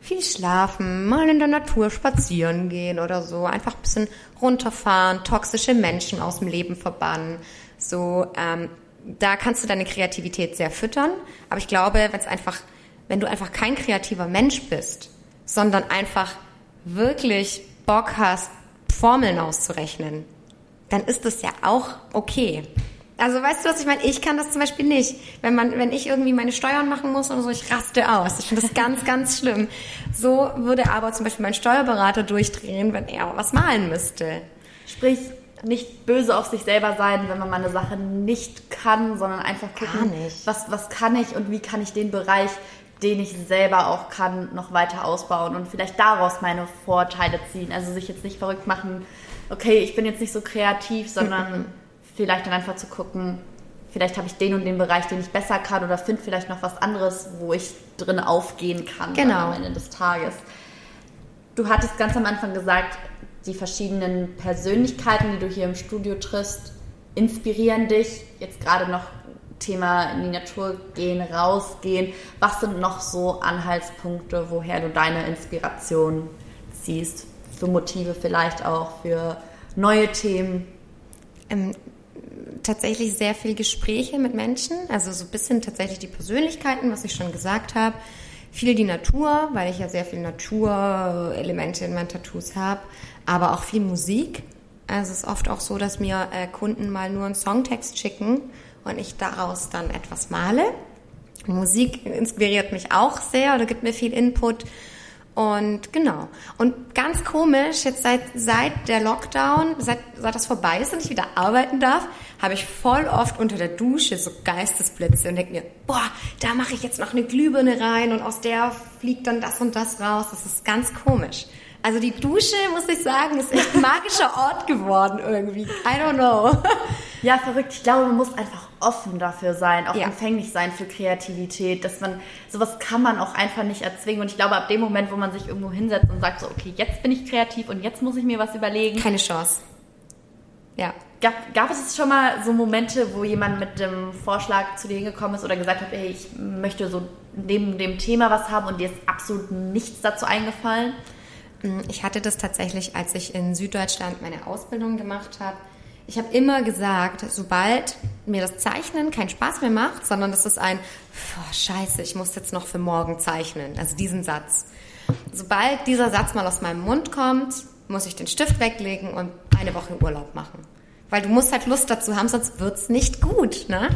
Speaker 2: viel schlafen, mal in der Natur spazieren gehen oder so, einfach ein bisschen runterfahren, toxische Menschen aus dem Leben verbannen. So ähm, da kannst du deine Kreativität sehr füttern. Aber ich glaube, wenn es einfach, wenn du einfach kein kreativer Mensch bist, sondern einfach wirklich Bock hast, Formeln auszurechnen, dann ist das ja auch okay. Also weißt du, was ich meine? Ich kann das zum Beispiel nicht. Wenn man, wenn ich irgendwie meine Steuern machen muss oder so, ich raste aus. Ich finde das ganz, [LAUGHS] ganz schlimm. So würde aber zum Beispiel mein Steuerberater durchdrehen, wenn er was malen müsste.
Speaker 1: Sprich, nicht böse auf sich selber sein, wenn man mal eine Sache nicht kann, sondern einfach gucken, was, was kann ich und wie kann ich den Bereich, den ich selber auch kann, noch weiter ausbauen und vielleicht daraus meine Vorteile ziehen. Also sich jetzt nicht verrückt machen, okay, ich bin jetzt nicht so kreativ, sondern [LAUGHS] vielleicht dann einfach zu gucken, vielleicht habe ich den und den Bereich, den ich besser kann oder finde vielleicht noch was anderes, wo ich drin aufgehen kann
Speaker 2: genau.
Speaker 1: am Ende des Tages. Du hattest ganz am Anfang gesagt, die verschiedenen Persönlichkeiten, die du hier im Studio triffst, inspirieren dich. Jetzt gerade noch Thema in die Natur gehen, rausgehen. Was sind noch so Anhaltspunkte, woher du deine Inspiration ziehst? Für Motive vielleicht auch, für neue Themen?
Speaker 2: Ähm, tatsächlich sehr viel Gespräche mit Menschen, also so ein bisschen tatsächlich die Persönlichkeiten, was ich schon gesagt habe. Viel die Natur, weil ich ja sehr viel Naturelemente in meinen Tattoos habe, aber auch viel Musik. Also es ist oft auch so, dass mir äh, Kunden mal nur einen Songtext schicken und ich daraus dann etwas male. Musik inspiriert mich auch sehr oder gibt mir viel Input. Und genau. Und ganz komisch, jetzt seit, seit der Lockdown, seit, seit das vorbei ist und ich wieder arbeiten darf, habe ich voll oft unter der Dusche so Geistesblitze und denke mir, boah, da mache ich jetzt noch eine Glühbirne rein und aus der fliegt dann das und das raus. Das ist ganz komisch. Also die Dusche, muss ich sagen, ist echt ein magischer Ort geworden irgendwie. I don't know. [LAUGHS]
Speaker 1: Ja, verrückt. Ich glaube, man muss einfach offen dafür sein, auch ja. empfänglich sein für Kreativität, dass man, sowas kann man auch einfach nicht erzwingen. Und ich glaube, ab dem Moment, wo man sich irgendwo hinsetzt und sagt so, okay, jetzt bin ich kreativ und jetzt muss ich mir was überlegen.
Speaker 2: Keine Chance.
Speaker 1: Ja. Gab, gab es schon mal so Momente, wo jemand mit dem Vorschlag zu dir hingekommen ist oder gesagt hat, hey, ich möchte so neben dem Thema was haben und dir ist absolut nichts dazu eingefallen?
Speaker 2: Hm, ich hatte das tatsächlich, als ich in Süddeutschland meine Ausbildung gemacht habe. Ich habe immer gesagt, sobald mir das Zeichnen keinen Spaß mehr macht, sondern das ist ein, oh, scheiße, ich muss jetzt noch für morgen zeichnen, also diesen Satz. Sobald dieser Satz mal aus meinem Mund kommt, muss ich den Stift weglegen und eine Woche Urlaub machen. Weil du musst halt Lust dazu haben, sonst wird's nicht gut. Ne?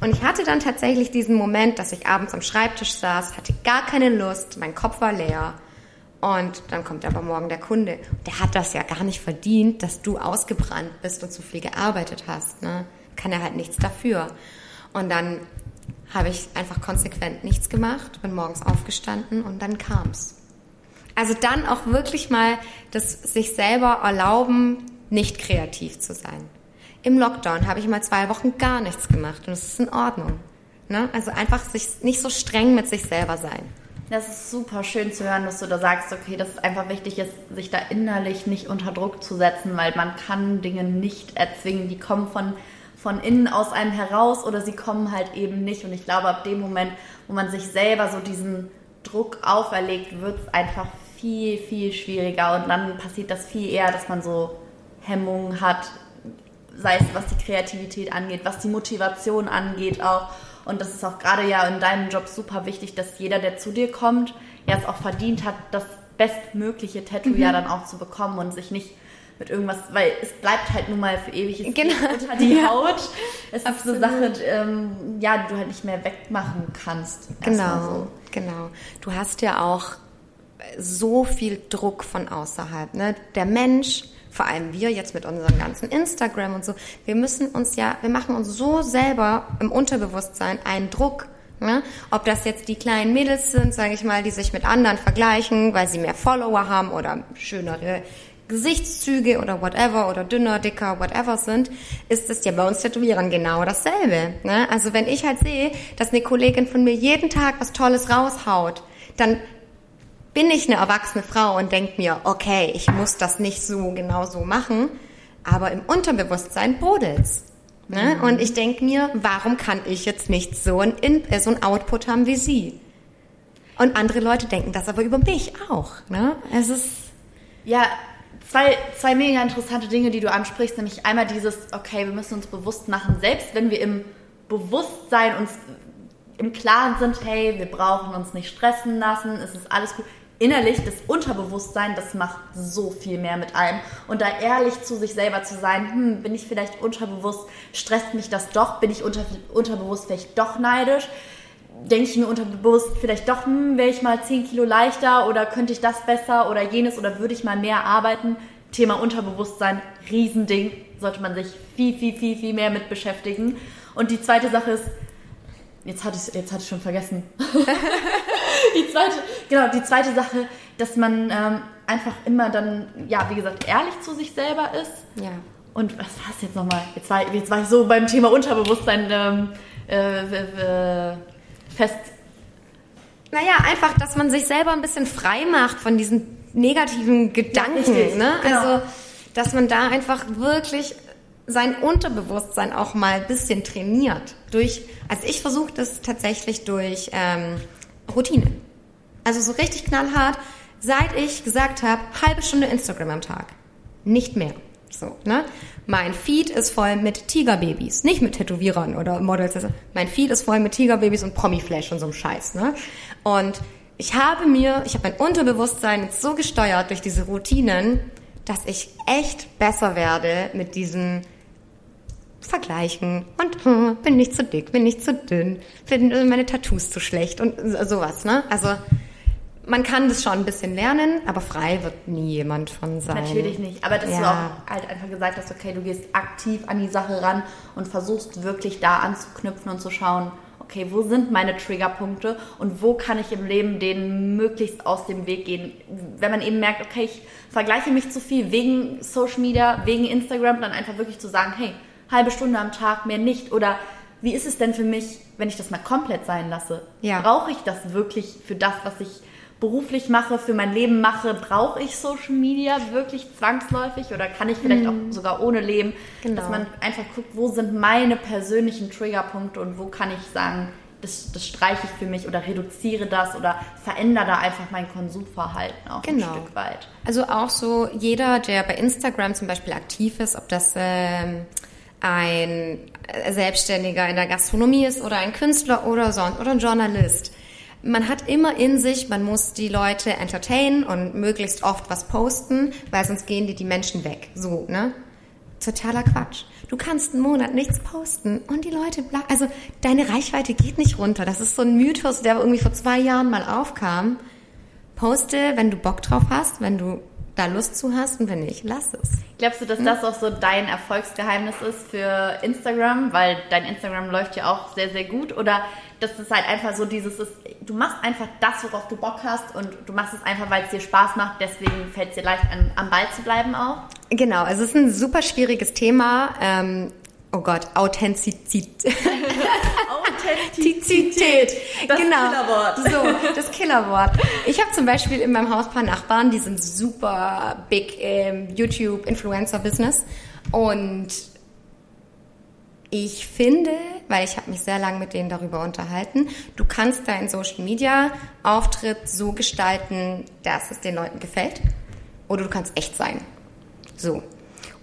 Speaker 2: Und ich hatte dann tatsächlich diesen Moment, dass ich abends am Schreibtisch saß, hatte gar keine Lust, mein Kopf war leer und dann kommt aber morgen der Kunde. Der hat das ja gar nicht verdient, dass du ausgebrannt bist und zu viel gearbeitet hast. Ne? Kann er halt nichts dafür. Und dann habe ich einfach konsequent nichts gemacht, bin morgens aufgestanden und dann kam's. Also dann auch wirklich mal das sich selber erlauben, nicht kreativ zu sein. Im Lockdown habe ich mal zwei Wochen gar nichts gemacht und es ist in Ordnung. Ne? Also einfach sich nicht so streng mit sich selber sein.
Speaker 1: Das ist super schön zu hören, dass du da sagst, okay, dass es einfach wichtig ist, sich da innerlich nicht unter Druck zu setzen, weil man kann Dinge nicht erzwingen. Die kommen von, von innen aus einem heraus oder sie kommen halt eben nicht. Und ich glaube, ab dem Moment, wo man sich selber so diesen Druck auferlegt, wird es einfach viel, viel schwieriger. Und dann passiert das viel eher, dass man so Hemmungen hat, sei es was die Kreativität angeht, was die Motivation angeht auch. Und das ist auch gerade ja in deinem Job super wichtig, dass jeder, der zu dir kommt, ja es auch verdient hat, das bestmögliche Tattoo mhm. ja dann auch zu bekommen und sich nicht mit irgendwas, weil es bleibt halt nun mal für ewig es
Speaker 2: genau.
Speaker 1: unter die [LAUGHS] ja. Haut. Es Absolut. ist eine Sache, ähm, ja, die du halt nicht mehr wegmachen kannst.
Speaker 2: Genau, so. genau. Du hast ja auch so viel Druck von außerhalb. Ne? Der Mensch vor allem wir jetzt mit unserem ganzen Instagram und so, wir müssen uns ja, wir machen uns so selber im Unterbewusstsein einen Druck. Ne? Ob das jetzt die kleinen Mädels sind, sage ich mal, die sich mit anderen vergleichen, weil sie mehr Follower haben oder schönere Gesichtszüge oder whatever oder dünner, dicker, whatever sind, ist es ja bei uns Tätowieren genau dasselbe. Ne? Also wenn ich halt sehe, dass eine Kollegin von mir jeden Tag was Tolles raushaut, dann bin ich eine erwachsene Frau und denke mir, okay, ich muss das nicht so genau so machen, aber im Unterbewusstsein brodelt's. Ne? Mhm. Und ich denke mir, warum kann ich jetzt nicht so ein, In äh, so ein Output haben wie sie? Und andere Leute denken das aber über mich auch. Ne? Es ist
Speaker 1: ja zwei, zwei mega interessante Dinge, die du ansprichst, nämlich einmal dieses, okay, wir müssen uns bewusst machen, selbst wenn wir im Bewusstsein uns im Klaren sind, hey, wir brauchen uns nicht stressen lassen, es ist alles gut innerlich, das Unterbewusstsein, das macht so viel mehr mit einem. Und da ehrlich zu sich selber zu sein, hm, bin ich vielleicht unterbewusst, stresst mich das doch, bin ich unter, unterbewusst vielleicht doch neidisch, denke ich mir unterbewusst vielleicht doch, hm, wäre ich mal 10 Kilo leichter oder könnte ich das besser oder jenes oder würde ich mal mehr arbeiten. Thema Unterbewusstsein, Riesending, sollte man sich viel, viel, viel, viel mehr mit beschäftigen. Und die zweite Sache ist, jetzt hatte ich jetzt hatte ich schon vergessen. [LAUGHS] die zweite, genau, die zweite Sache, dass man ähm, einfach immer dann, ja, wie gesagt, ehrlich zu sich selber ist.
Speaker 2: Ja.
Speaker 1: Und was war es jetzt nochmal? Jetzt war, jetzt war ich so beim Thema Unterbewusstsein ähm, äh, äh, fest.
Speaker 2: Naja, einfach, dass man sich selber ein bisschen frei macht von diesen negativen Gedanken.
Speaker 1: richtig,
Speaker 2: ne?
Speaker 1: genau.
Speaker 2: Also, dass man da einfach wirklich sein Unterbewusstsein auch mal ein bisschen trainiert. Durch, also ich versuche das tatsächlich durch ähm, Routine. Also so richtig knallhart, seit ich gesagt habe, halbe Stunde Instagram am Tag. Nicht mehr. So, ne? Mein Feed ist voll mit Tigerbabys, nicht mit Tätowierern oder Models. Also Mein Feed ist voll mit Tigerbabys und Promi-Flash und so einem Scheiß, ne? Und ich habe mir, ich habe mein Unterbewusstsein jetzt so gesteuert durch diese Routinen, dass ich echt besser werde mit diesem Vergleichen und hm, bin nicht zu dick, bin nicht zu dünn, finden meine Tattoos zu schlecht und so- sowas, ne? Also man kann das schon ein bisschen lernen, aber frei wird nie jemand von sein.
Speaker 1: Natürlich nicht. Aber dass du
Speaker 2: Ja.
Speaker 1: auch halt einfach gesagt hast, okay, du gehst aktiv an die Sache ran und versuchst wirklich da anzuknüpfen und zu schauen, okay, wo sind meine Triggerpunkte und wo kann ich im Leben denen möglichst aus dem Weg gehen. Wenn man eben merkt, okay, ich vergleiche mich zu viel wegen Social Media, wegen Instagram, dann einfach wirklich zu sagen, hey, halbe Stunde am Tag, mehr nicht. Oder wie ist es denn für mich, wenn ich das mal komplett sein lasse?
Speaker 2: Ja.
Speaker 1: Brauche ich das wirklich für das, was ich beruflich mache, für mein Leben mache, brauche ich Social Media wirklich zwangsläufig oder kann ich vielleicht auch sogar ohne leben,
Speaker 2: Genau.
Speaker 1: dass man einfach guckt, wo sind meine persönlichen Triggerpunkte und wo kann ich sagen, das, das streiche ich für mich oder reduziere das oder verändere da einfach mein Konsumverhalten auch
Speaker 2: Genau.
Speaker 1: ein Stück weit.
Speaker 2: Also auch so jeder, der bei Instagram zum Beispiel aktiv ist, ob das ähm, ein Selbstständiger in der Gastronomie ist oder ein Künstler oder sonst oder ein Journalist. Man hat immer in sich, man muss die Leute entertainen und möglichst oft was posten, weil sonst gehen dir die Menschen weg. So, ne? Totaler Quatsch. Du kannst einen Monat nichts posten und die Leute bleiben. Also deine Reichweite geht nicht runter. Das ist so ein Mythos, der irgendwie vor zwei Jahren mal aufkam. Poste, wenn du Bock drauf hast, wenn du da Lust zu hast und wenn nicht, lass es.
Speaker 1: Glaubst du, dass das auch so dein Erfolgsgeheimnis ist für Instagram? Weil dein Instagram läuft ja auch sehr, sehr gut. Oder dass es halt einfach so dieses ist, du machst einfach das, worauf du Bock hast und du machst es einfach, weil es dir Spaß macht. Deswegen fällt es dir leicht, an, am Ball zu bleiben auch.
Speaker 2: Genau, also es ist ein super schwieriges Thema. Ähm, oh Gott, Authentizität. Authentizität. [LAUGHS]
Speaker 1: Das
Speaker 2: genau.
Speaker 1: Killerwort.
Speaker 2: So, das Killerwort. Ich habe zum Beispiel in meinem Haus ein paar Nachbarn, die sind super big im YouTube-Influencer-Business. Und ich finde, weil ich habe mich sehr lange mit denen darüber unterhalten, du kannst deinen Social-Media-Auftritt so gestalten, dass es den Leuten gefällt. Oder du kannst echt sein. So.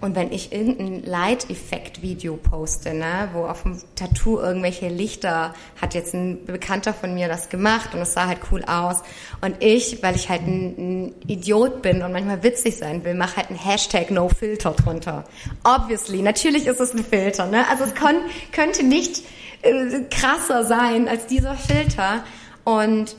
Speaker 2: Und wenn ich irgendein Light-Effekt-Video poste, ne, wo auf dem Tattoo irgendwelche Lichter, hat jetzt ein Bekannter von mir das gemacht und es sah halt cool aus. Und ich, weil ich halt ein, ein Idiot bin und manchmal witzig sein will, mache halt ein Hashtag No Filter drunter. Obviously, natürlich ist es ein Filter, ne? Also es kon, könnte nicht äh, krasser sein als dieser Filter. Und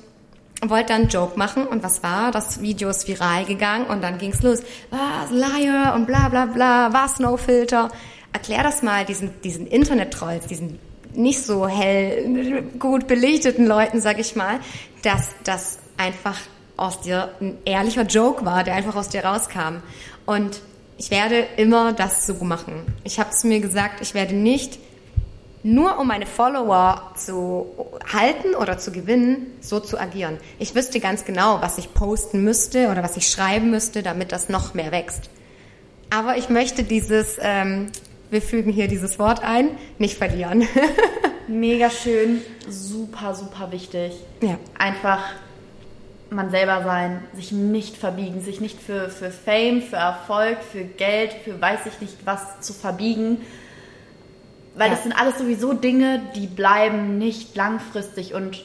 Speaker 2: wollte dann einen Joke machen und was war? Das Video ist viral gegangen und dann ging's los. Was, Liar und bla bla bla, was, No Filter. Erklär das mal diesen, diesen Internet-Trolls, diesen nicht so hell gut belichteten Leuten, sag ich mal, dass das einfach aus dir ein ehrlicher Joke war, der einfach aus dir rauskam. Und ich werde immer das so machen. Ich habe zu mir gesagt, ich werde nicht nur um meine Follower zu halten oder zu gewinnen, so zu agieren. Ich wüsste ganz genau, was ich posten müsste oder was ich schreiben müsste, damit das noch mehr wächst. Aber ich möchte dieses, ähm, wir fügen hier dieses Wort ein, nicht verlieren. [LAUGHS]
Speaker 1: Mega schön, super, super wichtig.
Speaker 2: Ja.
Speaker 1: Einfach man selber sein, sich nicht verbiegen, sich nicht für, für Fame, für Erfolg, für Geld, für weiß ich nicht was zu verbiegen. Weil
Speaker 2: Ja.
Speaker 1: das sind alles sowieso Dinge, die bleiben nicht langfristig und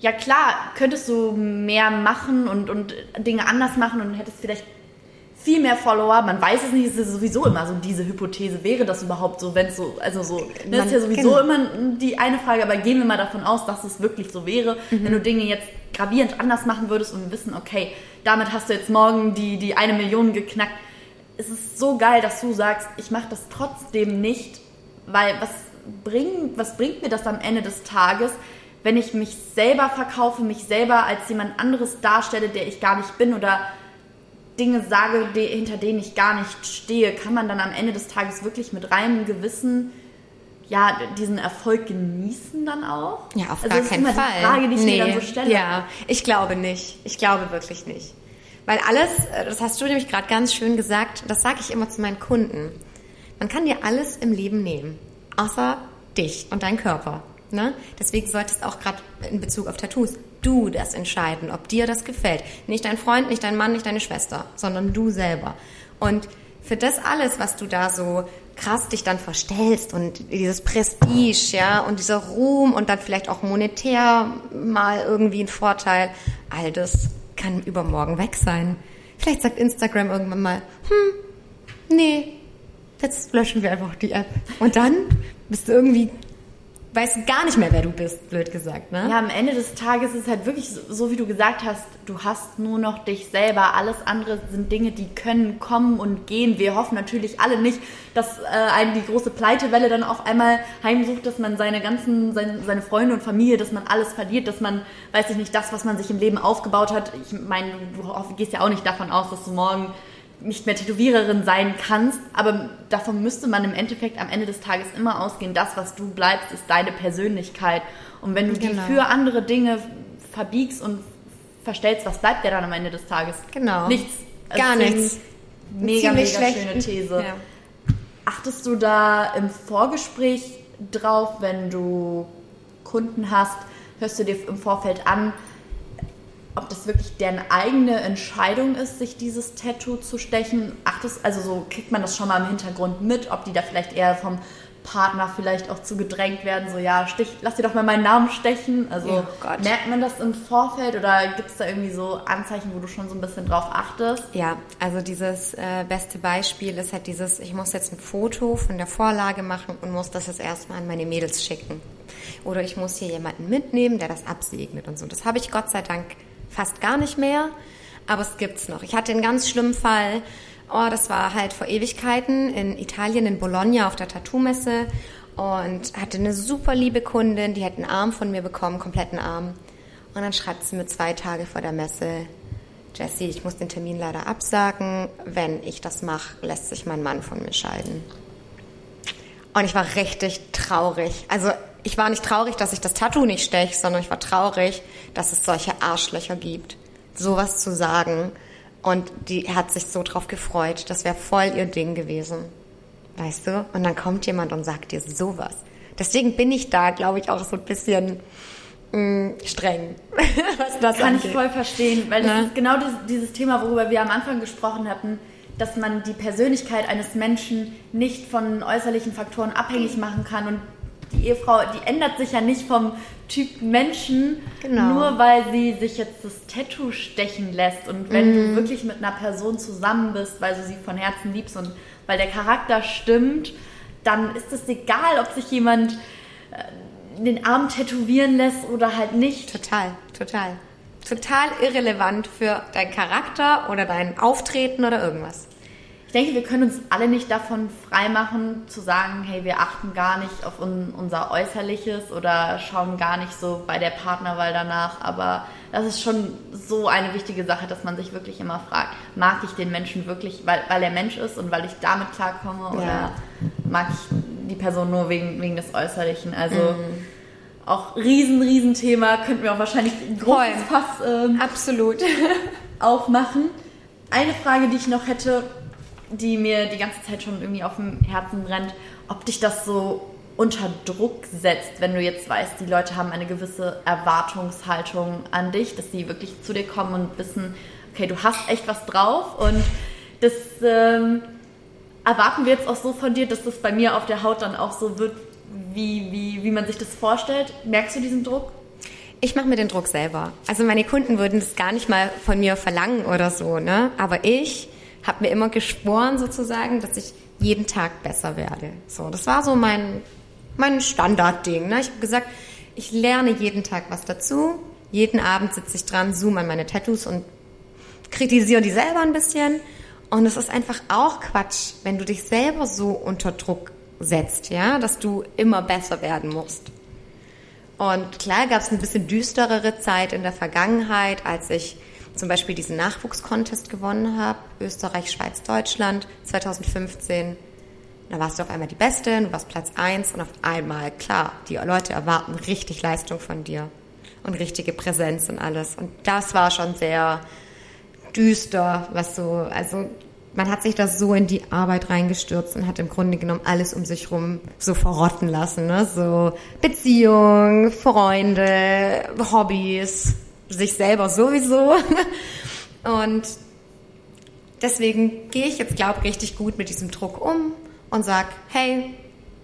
Speaker 1: ja klar, könntest du mehr machen und, und Dinge anders machen und hättest vielleicht viel mehr Follower. Man weiß es nicht, es ist sowieso immer so diese Hypothese. Wäre das überhaupt so, wenn es so, also so, das Man, ist ja sowieso immer die eine Frage, aber gehen wir mal davon aus, dass es wirklich so wäre, mhm. wenn du Dinge jetzt gravierend anders machen würdest und wissen, okay, damit hast du jetzt morgen die, die eine Million geknackt. Es ist so geil, dass du sagst, ich mache das trotzdem nicht, weil was bringt, was bringt mir das am Ende des Tages, wenn ich mich selber verkaufe, mich selber als jemand anderes darstelle, der ich gar nicht bin oder Dinge sage, die, hinter denen ich gar nicht stehe, kann man dann am Ende des Tages wirklich mit reinem Gewissen ja, diesen Erfolg genießen dann auch?
Speaker 2: Ja, auf also gar keinen Fall. Das ist immer die Frage, die ich nee. mir dann so stelle. Ja, ich glaube nicht. Ich glaube wirklich nicht. Weil alles, äh, das hast du nämlich gerade ganz schön gesagt, das sage ich immer zu meinen Kunden. Man kann dir alles im Leben nehmen, außer dich und deinen Körper. Ne? Deswegen solltest auch gerade in Bezug auf Tattoos du das entscheiden, ob dir das gefällt. Nicht dein Freund, nicht dein Mann, nicht deine Schwester, sondern du selber. Und für das alles, was du da so krass dich dann verstellst und dieses Prestige, ja, und dieser Ruhm und dann vielleicht auch monetär mal irgendwie ein Vorteil, all das kann übermorgen weg sein. Vielleicht sagt Instagram irgendwann mal, hm, nee, jetzt löschen wir einfach die App. Und dann bist du irgendwie weißt gar nicht mehr, wer du bist, blöd gesagt. Ne?
Speaker 1: Ja, am Ende des Tages ist es halt wirklich so, so, wie du gesagt hast, du hast nur noch dich selber. Alles andere sind Dinge, die können kommen und gehen. Wir hoffen natürlich alle nicht, dass äh, einen die große Pleitewelle dann auf einmal heimsucht, dass man seine ganzen, seine, seine Freunde und Familie, dass man alles verliert, dass man, weiß ich nicht, das, was man sich im Leben aufgebaut hat. Ich meine, du gehst ja auch nicht davon aus, dass du morgen nicht mehr Tätowiererin sein kannst, aber davon müsste man im Endeffekt am Ende des Tages immer ausgehen, das, was du bleibst, ist deine Persönlichkeit. Und wenn du genau. die für andere Dinge verbiegst und verstellst, was bleibt dir dann am Ende des Tages?
Speaker 2: Genau.
Speaker 1: Nichts.
Speaker 2: Gar nichts.
Speaker 1: Mega, mega schöne These. Ja. Achtest du da im Vorgespräch drauf, wenn du Kunden hast, hörst du dir im Vorfeld an, ob das wirklich deren eigene Entscheidung ist, sich dieses Tattoo zu stechen. Achtest, also so kriegt man das schon mal im Hintergrund mit, ob die da vielleicht eher vom Partner vielleicht auch zu gedrängt werden, so ja, stich, lass dir doch mal meinen Namen stechen. Also oh merkt man das im Vorfeld oder gibt es da irgendwie so Anzeichen, wo du schon so ein bisschen drauf achtest?
Speaker 2: Ja, also dieses äh, beste Beispiel ist halt dieses, ich muss jetzt ein Foto von der Vorlage machen und muss das jetzt erstmal an meine Mädels schicken. Oder ich muss hier jemanden mitnehmen, der das absegnet und so. Das habe ich Gott sei Dank fast gar nicht mehr, aber es gibt's noch. Ich hatte einen ganz schlimmen Fall. Oh, das war halt vor Ewigkeiten in Italien, in Bologna auf der Tattoo-Messe und hatte eine super liebe Kundin, die hat einen Arm von mir bekommen, kompletten Arm. Und dann schreibt sie mir zwei Tage vor der Messe, Jessie, ich muss den Termin leider absagen. Wenn ich das mache, lässt sich mein Mann von mir scheiden. Und ich war richtig traurig. Also ich war nicht traurig, dass ich das Tattoo nicht stech, sondern ich war traurig, dass es solche Arschlöcher gibt, sowas zu sagen. Und die hat sich so drauf gefreut. Das wäre voll ihr Ding gewesen. Weißt du? Und dann kommt jemand und sagt dir sowas. Deswegen bin ich da, glaube ich, auch so ein bisschen mh, mm, streng. [LAUGHS]
Speaker 1: was das Kann angeht. ich voll verstehen, weil das ja. ist genau dieses, dieses Thema, worüber wir am Anfang gesprochen hatten, dass man die Persönlichkeit eines Menschen nicht von äußerlichen Faktoren abhängig machen kann und die Ehefrau, die ändert sich ja nicht vom Typ Menschen, genau. nur weil sie sich jetzt das Tattoo stechen lässt. Und wenn mm. du mhm. wirklich mit einer Person zusammen bist, weil du sie von Herzen liebst und weil der Charakter stimmt, dann ist es egal, ob sich jemand äh, den Arm tätowieren lässt oder halt nicht.
Speaker 2: Total, total. Total irrelevant für deinen Charakter oder dein Auftreten oder irgendwas
Speaker 1: denke, wir können uns alle nicht davon freimachen, zu sagen, hey, wir achten gar nicht auf un unser Äußerliches oder schauen gar nicht so bei der Partnerwahl danach. Aber das ist schon so eine wichtige Sache, dass man sich wirklich immer fragt, mag ich den Menschen wirklich, weil, weil er Mensch ist und weil ich damit klarkomme ja. oder mag ich die Person nur wegen, wegen des Äußerlichen? Also mhm. auch riesen, riesen Thema, könnten wir auch wahrscheinlich ein großes Fass
Speaker 2: ähm, Absolut. [LAUGHS]
Speaker 1: aufmachen. Eine Frage, die ich noch hätte, die mir die ganze Zeit schon irgendwie auf dem Herzen brennt, ob dich das so unter Druck setzt, wenn du jetzt weißt, die Leute haben eine gewisse Erwartungshaltung an dich, dass sie wirklich zu dir kommen und wissen, okay, du hast echt was drauf und das ähm, erwarten wir jetzt auch so von dir, dass das bei mir auf der Haut dann auch so wird, wie, wie, wie man sich das vorstellt. Merkst du diesen Druck?
Speaker 2: Ich mache mir den Druck selber. Also meine Kunden würden das gar nicht mal von mir verlangen oder so, ne? Aber ich habe mir immer geschworen sozusagen, dass ich jeden Tag besser werde. So, das war so mein mein Standardding. Ne? Ich habe gesagt, ich lerne jeden Tag was dazu. Jeden Abend sitze ich dran, zoome an meine Tattoos und kritisiere die selber ein bisschen. Und es ist einfach auch Quatsch, wenn du dich selber so unter Druck setzt, ja, dass du immer besser werden musst. Und klar gab es ein bisschen düsterere Zeit in der Vergangenheit, als ich zum Beispiel diesen Nachwuchskontest gewonnen habe, Österreich, Schweiz, Deutschland 2015. Da warst du auf einmal die Beste, du warst Platz eins und auf einmal, klar, die Leute erwarten richtig Leistung von dir und richtige Präsenz und alles. Und das war schon sehr düster, was so, also man hat sich da so in die Arbeit reingestürzt und hat im Grunde genommen alles um sich rum so verrotten lassen, ne? So Beziehung, Freunde, Hobbys, sich selber sowieso. [LAUGHS] Und deswegen gehe ich jetzt, glaube ich, richtig gut mit diesem Druck um und sag, hey,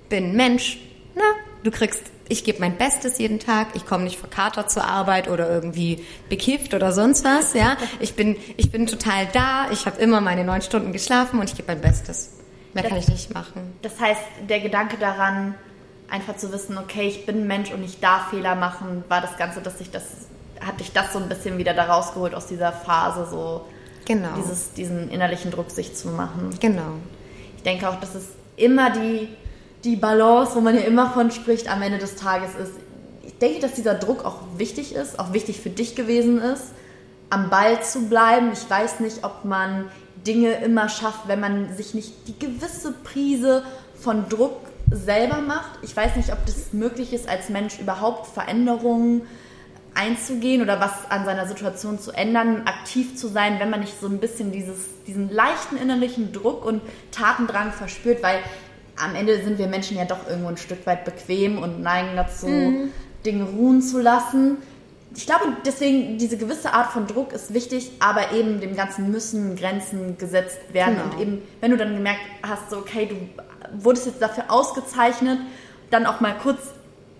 Speaker 2: bin Mensch, na, du kriegst, ich gebe mein Bestes jeden Tag, ich komme nicht verkatert zur Arbeit oder irgendwie bekifft oder sonst was, ja. Ich bin, ich bin total da, ich habe immer meine neun Stunden geschlafen und ich gebe mein Bestes. Mehr das, kann ich nicht machen.
Speaker 1: Das heißt, der Gedanke daran, einfach zu wissen, okay, ich bin Mensch und ich darf Fehler machen, war das Ganze, dass ich das, hat dich das so ein bisschen wieder da rausgeholt aus dieser Phase, so genau. dieses, diesen innerlichen Druck sich zu machen.
Speaker 2: Genau.
Speaker 1: Ich denke auch, dass es immer die, die Balance, wo man ja immer von spricht, am Ende des Tages ist. Ich denke, dass dieser Druck auch wichtig ist, auch wichtig für dich gewesen ist, am Ball zu bleiben. Ich weiß nicht, ob man Dinge immer schafft, wenn man sich nicht die gewisse Prise von Druck selber macht. Ich weiß nicht, ob das möglich ist, als Mensch überhaupt Veränderungen einzugehen oder was an seiner Situation zu ändern, aktiv zu sein, wenn man nicht so ein bisschen dieses, diesen leichten innerlichen Druck und Tatendrang verspürt, weil am Ende sind wir Menschen ja doch irgendwo ein Stück weit bequem und neigen dazu, mhm. Dinge ruhen zu lassen. Ich glaube, deswegen diese gewisse Art von Druck ist wichtig, aber eben dem Ganzen müssen Grenzen gesetzt werden. Genau. Und eben, wenn du dann gemerkt hast, so, okay, du wurdest jetzt dafür ausgezeichnet, dann auch mal kurz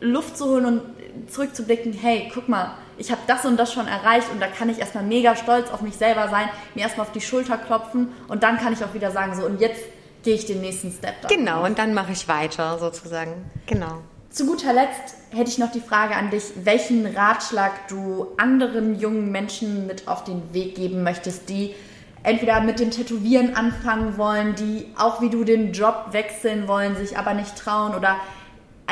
Speaker 1: Luft zu holen und zurückzublicken, hey, guck mal, ich habe das und das schon erreicht und da kann ich erstmal mega stolz auf mich selber sein, mir erstmal auf die Schulter klopfen und dann kann ich auch wieder sagen, so und jetzt gehe ich den nächsten Step.
Speaker 2: Dann. Genau, und dann mache ich weiter sozusagen. Genau.
Speaker 1: Zu guter Letzt hätte ich noch die Frage an dich, welchen Ratschlag du anderen jungen Menschen mit auf den Weg geben möchtest, die entweder mit dem Tätowieren anfangen wollen, die auch wie du den Job wechseln wollen, sich aber nicht trauen oder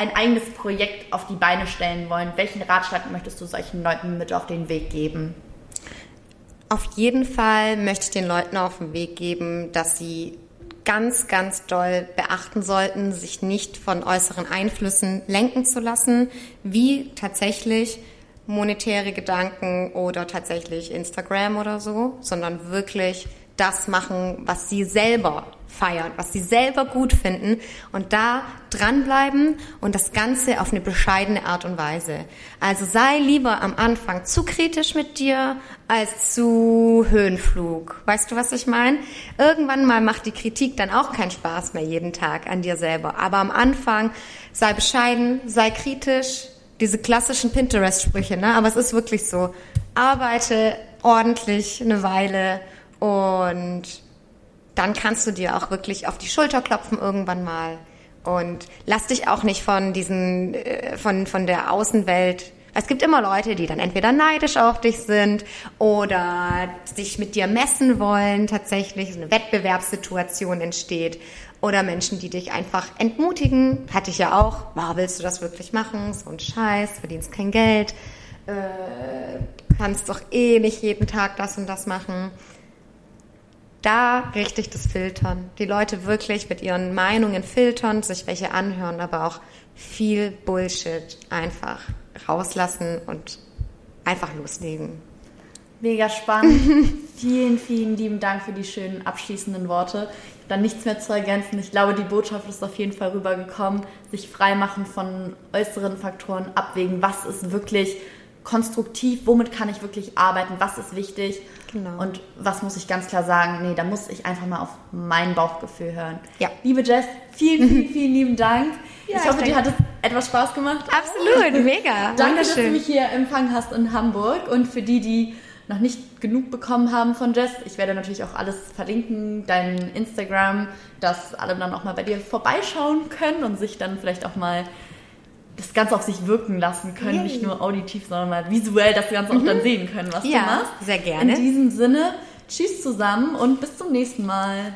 Speaker 1: ein eigenes Projekt auf die Beine stellen wollen, welchen Ratschlag möchtest du solchen Leuten mit auf den Weg geben?
Speaker 2: Auf jeden Fall möchte ich den Leuten auf den Weg geben, dass sie ganz, ganz doll beachten sollten, sich nicht von äußeren Einflüssen lenken zu lassen, wie tatsächlich monetäre Gedanken oder tatsächlich Instagram oder so, sondern wirklich das machen, was sie selber feiern, was sie selber gut finden und da dranbleiben und das Ganze auf eine bescheidene Art und Weise. Also sei lieber am Anfang zu kritisch mit dir als zu Höhenflug. Weißt du, was ich meine? Irgendwann mal macht die Kritik dann auch keinen Spaß mehr jeden Tag an dir selber. Aber am Anfang sei bescheiden, sei kritisch. Diese klassischen Pinterest-Sprüche, ne? Aber es ist wirklich so. Arbeite ordentlich eine Weile und dann kannst du dir auch wirklich auf die Schulter klopfen irgendwann mal. Und lass dich auch nicht von diesen, äh, von, von der Außenwelt es gibt immer Leute, die dann entweder neidisch auf dich sind oder sich mit dir messen wollen, tatsächlich eine Wettbewerbssituation entsteht oder Menschen, die dich einfach entmutigen. Hatte ich ja auch. Wow, willst du das wirklich machen? So ein Scheiß, verdienst kein Geld, äh, kannst doch eh nicht jeden Tag das und das machen da richtig das Filtern. Die Leute wirklich mit ihren Meinungen filtern, sich welche anhören, aber auch viel Bullshit einfach rauslassen und einfach loslegen.
Speaker 1: Mega spannend. [LAUGHS] vielen, vielen lieben Dank für die schönen abschließenden Worte. Ich habe da nichts mehr zu ergänzen. Ich glaube, die Botschaft ist auf jeden Fall rübergekommen. Sich freimachen von äußeren Faktoren, abwägen, was ist wirklich konstruktiv, womit kann ich wirklich arbeiten, was ist wichtig genau. und was muss ich ganz klar sagen, nee, da muss ich einfach mal auf mein Bauchgefühl hören. Ja. Liebe Jess, vielen, [LAUGHS] vielen, vielen lieben Dank. Ja, ich hoffe, ich dir hat es etwas Spaß gemacht.
Speaker 2: Absolut, mega. [LAUGHS]
Speaker 1: Danke, dass du mich hier empfangen hast in Hamburg. Und für die, die noch nicht genug bekommen haben von Jess, ich werde natürlich auch alles verlinken, dein Instagram, dass alle dann auch mal bei dir vorbeischauen können und sich dann vielleicht auch mal das Ganze auf sich wirken lassen können, Yay. nicht nur auditiv, sondern mal visuell das Ganze mhm. auch dann sehen können, was
Speaker 2: ja,
Speaker 1: du machst.
Speaker 2: Sehr gerne.
Speaker 1: In diesem Sinne, tschüss zusammen und bis zum nächsten Mal.